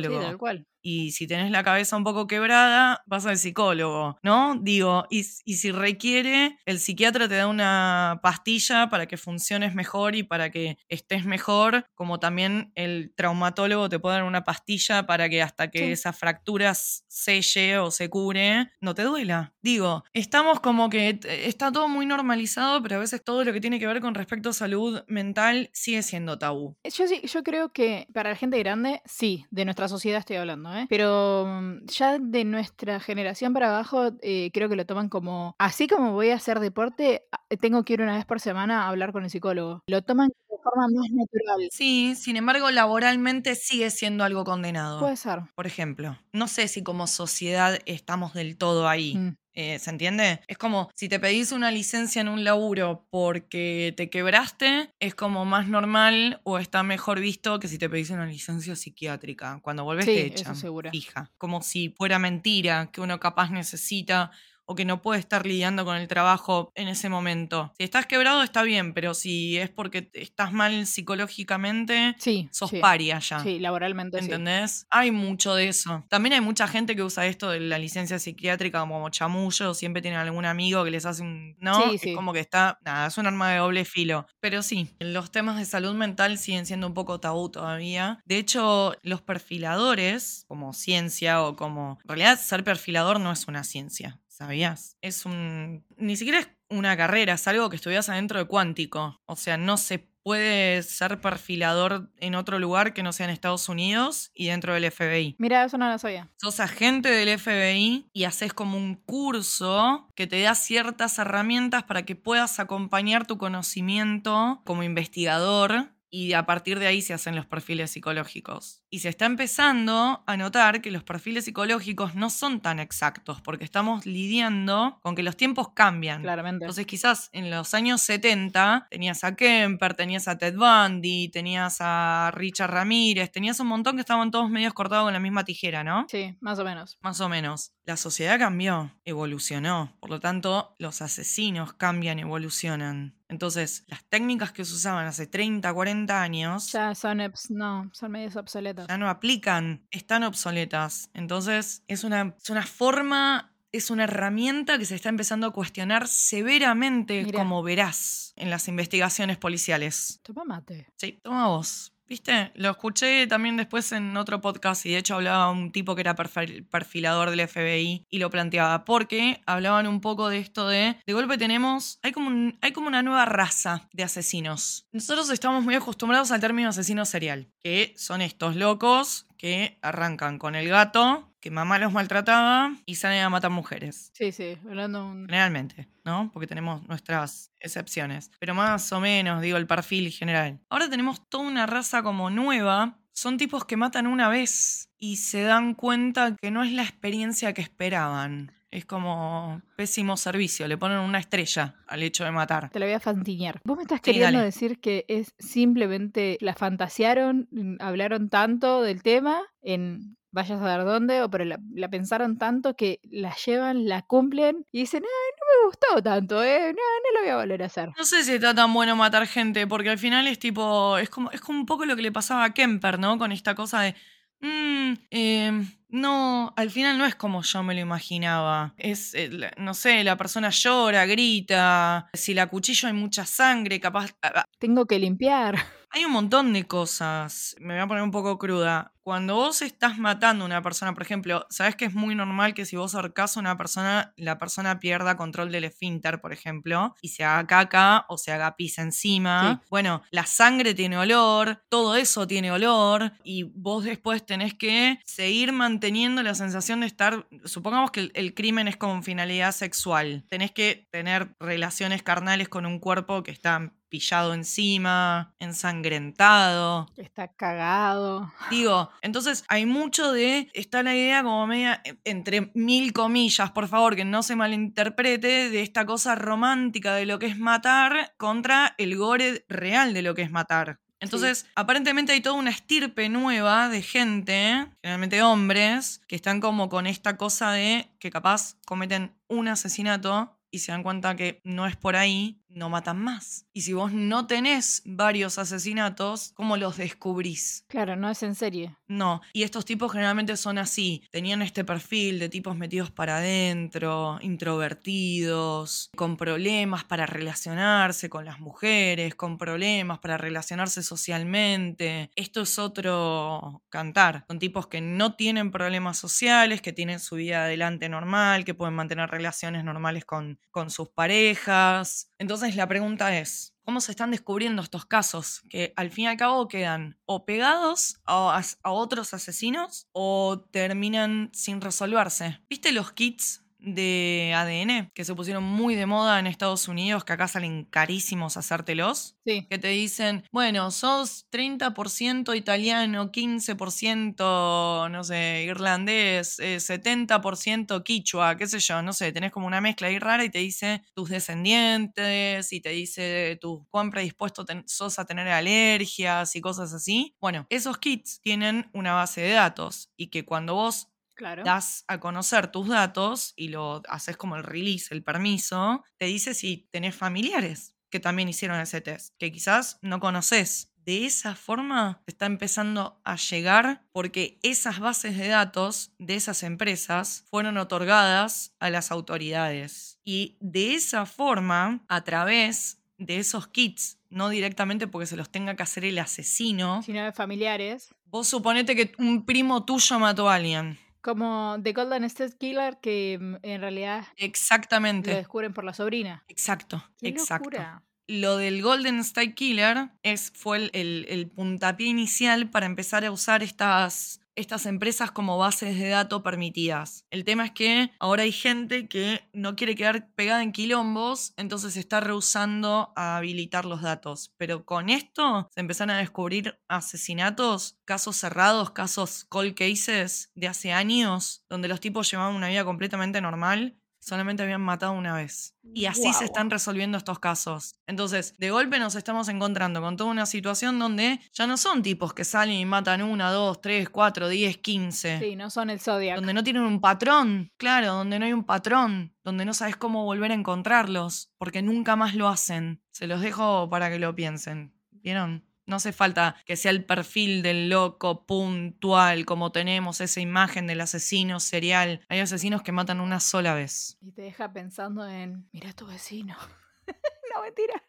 Sí, traumatólogo tal cual. Y si tenés la cabeza un poco quebrada, vas al psicólogo, ¿no? Digo, y, y si requiere, el psiquiatra te da una pastilla para que funciones mejor y para que estés mejor, como también el traumatólogo te puede dar una pastilla para que hasta que Sí. esa fractura s- selle o se cure, no te duela. Digo, estamos como que está todo muy normalizado, pero a veces todo lo que tiene que ver con respecto a salud mental sigue siendo tabú. Yo sí, yo creo que para la gente grande, sí, de nuestra sociedad estoy hablando, ¿eh? Pero mm, ya de nuestra generación para abajo, eh, creo que lo toman como, así como voy a hacer deporte, a- tengo que ir una vez por semana a hablar con el psicólogo. Lo toman de forma más natural. Sí, sin embargo, laboralmente sigue siendo algo condenado. Puede ser. por ejemplo. No sé si como sociedad estamos del todo ahí. Mm. Eh, ¿Se entiende? Es como si te pedís una licencia en un laburo porque te quebraste, es como más normal o está mejor visto que si te pedís una licencia psiquiátrica. Cuando volvés Sí, te echan. Fija. Como si fuera mentira que uno capaz necesita o que no puede estar lidiando con el trabajo en ese momento. Si estás quebrado está bien, pero si es porque estás mal psicológicamente, Sí. sos sí. paria ya. Sí, laboralmente sí. ¿Entendés? Hay mucho de eso. También hay mucha gente que usa esto de la licencia psiquiátrica como chamullo, siempre tienen algún amigo que les hace un... ¿No? Sí, Es como que está... Nada, es un arma de doble filo. Pero sí, los temas de salud mental siguen siendo un poco tabú todavía. De hecho, los perfiladores, como ciencia o como... En realidad, ser perfilador no es una ciencia. ¿Sabías? Es un... Ni siquiera es una carrera, es algo que estudias adentro de cuántico. O sea, no se puede ser perfilador en otro lugar que no sea en Estados Unidos y dentro del FBI. Mira, eso no lo sabía. Sos agente del FBI y haces como un curso que te da ciertas herramientas para que puedas acompañar tu conocimiento como investigador y a partir de ahí se hacen los perfiles psicológicos. Y se está empezando a notar que los perfiles psicológicos no son tan exactos porque estamos lidiando con que los tiempos cambian. Claramente. Entonces quizás en los años 70 tenías a Kemper, tenías a Ted Bundy, tenías a Richard Ramírez, tenías un montón que estaban todos medios cortados con la misma tijera, ¿no? Sí, más o menos. Más o menos. La sociedad cambió, evolucionó. Por lo tanto, los asesinos cambian, evolucionan. Entonces, las técnicas que se usaban hace 30, 40 años Ya son, no, son medios obsoletos. ya no aplican, están obsoletas. Entonces, es una, es una forma, es una herramienta que se está empezando a cuestionar severamente, Mirá. como verás en las investigaciones policiales. Toma mate. Sí, toma vos. ¿Viste? Lo escuché también después en otro podcast y de hecho hablaba un tipo que era perfil- perfilador del FBI y lo planteaba porque hablaban un poco de esto de de golpe tenemos hay como hay como una nueva raza de asesinos. Nosotros estamos muy acostumbrados al término asesino serial, que son estos locos que arrancan con el gato que mamá los maltrataba y salen a matar mujeres. Sí, sí, hablando un... Generalmente, ¿no? Porque tenemos nuestras excepciones. Pero más o menos, digo, el perfil general. Ahora tenemos toda una raza como nueva. Son tipos que matan una vez y se dan cuenta que no es la experiencia que esperaban. Es como pésimo servicio. Le ponen una estrella al hecho de matar. Te la voy a fantiñar. ¿Vos me estás Sí, queriendo dale. decir que es simplemente la fantasearon, hablaron tanto del tema en vayas a ver dónde, o pero la, la pensaron tanto que la llevan, la cumplen y dicen, ay, no me gustó tanto, eh, no, no lo voy a volver a hacer. No sé si está tan bueno matar gente, porque al final es tipo. Es como, es como un poco lo que le pasaba a Kemper, ¿no? Con esta cosa de. "Mm, em, no, al final no es como yo me lo imaginaba. Es, eh, no sé, la persona llora, grita. Si la cuchillo hay mucha sangre, capaz. ah, ah, Tengo que limpiar. Hay un montón de cosas. Me voy a poner un poco cruda. Cuando vos estás matando a una persona, por ejemplo, sabes que es muy normal que si vos ahorcás a una persona, la persona pierda control del esfínter, por ejemplo, y se haga caca o se haga pis encima. Sí. Bueno, la sangre tiene olor, todo eso tiene olor, y vos después tenés que seguir manteniendo la sensación de estar. Supongamos que el, el crimen es con finalidad sexual. Tenés que tener relaciones carnales con un cuerpo que está pillado encima, ensangrentado. Está cagado. Digo, entonces hay mucho de, está la idea como media, eh, entre mil comillas, por favor, que no se malinterprete, de esta cosa romántica de lo que es matar contra el gore real de lo que es matar. Entonces, aparentemente hay toda una estirpe nueva de gente, generalmente hombres, que están como con esta cosa de que capaz cometen un asesinato y se dan cuenta que no es por ahí, no matan más. Y si vos no tenés varios asesinatos, ¿cómo los descubrís? Claro, no es en serie. No, y estos tipos generalmente son así, tenían este perfil de tipos metidos para adentro, introvertidos, con problemas para relacionarse con las mujeres, con problemas para relacionarse socialmente. Esto es otro cantar, son tipos que no tienen problemas sociales, que tienen su vida adelante normal, que pueden mantener relaciones normales con, con sus parejas. Entonces la pregunta es, ¿cómo se están descubriendo estos casos que al fin y al cabo quedan o pegados a, otros asesinos o terminan sin resolverse? ¿Viste los kits? De ADN que se pusieron muy de moda en Estados Unidos, que acá salen carísimos hacértelos, Sí. que te dicen, bueno, sos 30% italiano, 15%, no sé, irlandés, eh, 70% quichua, qué sé yo, no sé, tenés como una mezcla ahí rara y te dice tus descendientes y te dice tu cuán predispuesto ten- sos a tener alergias y cosas así. Bueno, esos kits tienen una base de datos y que cuando vos Claro. das a conocer tus datos y lo haces como el release, el permiso, te dice si tenés familiares que también hicieron ese test, que quizás no conoces. De esa forma está empezando a llegar porque esas bases de datos de esas empresas fueron otorgadas a las autoridades. Y de esa forma, a través de esos kits, no directamente porque se los tenga que hacer el asesino, Si no de familiares. vos suponete que un primo tuyo mató a alguien. Como The Golden State Killer, que mm, en realidad lo Exactamente. descubren por la sobrina. Exacto, ¡Qué exacto. locura! lo del Golden State Killer es, fue el, el- el puntapié inicial para empezar a usar estas, estas empresas como bases de datos permitidas. El tema es que ahora hay gente que no quiere quedar pegada en quilombos, entonces está rehusando a habilitar los datos. Pero con esto se empezaron a descubrir asesinatos, casos cerrados, casos cold cases de hace años, donde los tipos llevaban una vida completamente normal solamente habían matado una vez. Y así se están resolviendo estos casos. Entonces, de golpe nos estamos encontrando con toda una situación donde ya no son tipos que salen y matan una, dos, tres, cuatro, diez, quince. Sí, no son el Zodiac. Donde no tienen un patrón, claro, donde no hay un patrón, donde no sabes cómo volver a encontrarlos, porque nunca más lo hacen. Se los dejo para que lo piensen. ¿Vieron? No hace falta que sea el perfil del loco puntual, como tenemos esa imagen del asesino serial. Hay asesinos que matan una sola vez. Y te deja pensando en, mira a tu vecino. no, mentira.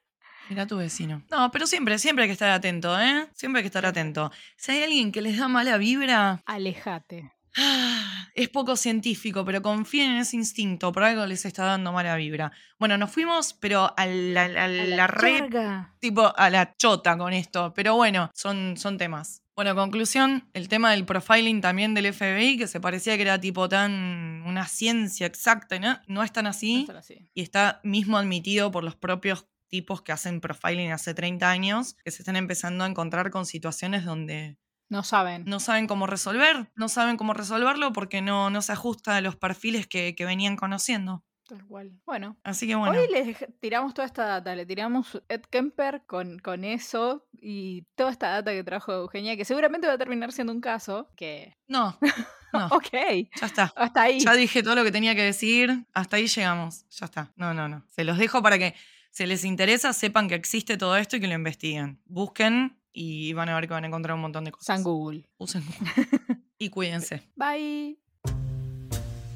Mira tu vecino. No, pero siempre, siempre hay que estar atento, ¿eh? Siempre hay que estar atento. Si hay alguien que les da mala vibra, Alejate. Ah, Es poco científico, pero confíen en ese instinto, por algo les está dando mala vibra. Bueno, nos fuimos, pero a la, a A la re- charga. tipo a la chota con esto, pero bueno, son, son temas. Bueno, conclusión, el tema del profiling también del FBI, que se parecía que era tipo tan una ciencia exacta, ¿no? No es tan así No así. y está mismo admitido por los propios tipos que hacen profiling hace 30 años, que se están empezando a encontrar con situaciones donde No saben. no saben cómo resolver, no saben cómo resolverlo porque no, no se ajusta a los perfiles que, que venían conociendo. Tal cual. Bueno, Así que bueno, Hoy les tiramos toda esta data, le tiramos Ed Kemper con, con eso y toda esta data que trajo Eugenia, que seguramente va a terminar siendo un caso que... no, no, Ok, ya está. hasta ahí. Ya dije todo lo que tenía que decir, hasta ahí llegamos, ya está. No, no, no. Se los dejo para que, si les interesa, sepan que existe todo esto y que lo investiguen. Busquen y van a ver que van a encontrar un montón de cosas. San Google. Usen Google. y cuídense. Bye.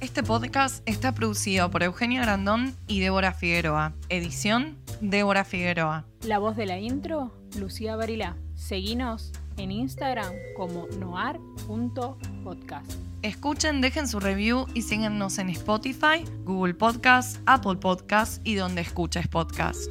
Este podcast está producido por Eugenia Grandón y Débora Figueroa. Edición, Débora Figueroa. La voz de la intro, Lucía Barilá. Seguinos en Instagram como noar.podcast. Escuchen, dejen su review y síguenos en Spotify, Google Podcast, Apple Podcast y donde escuches podcast.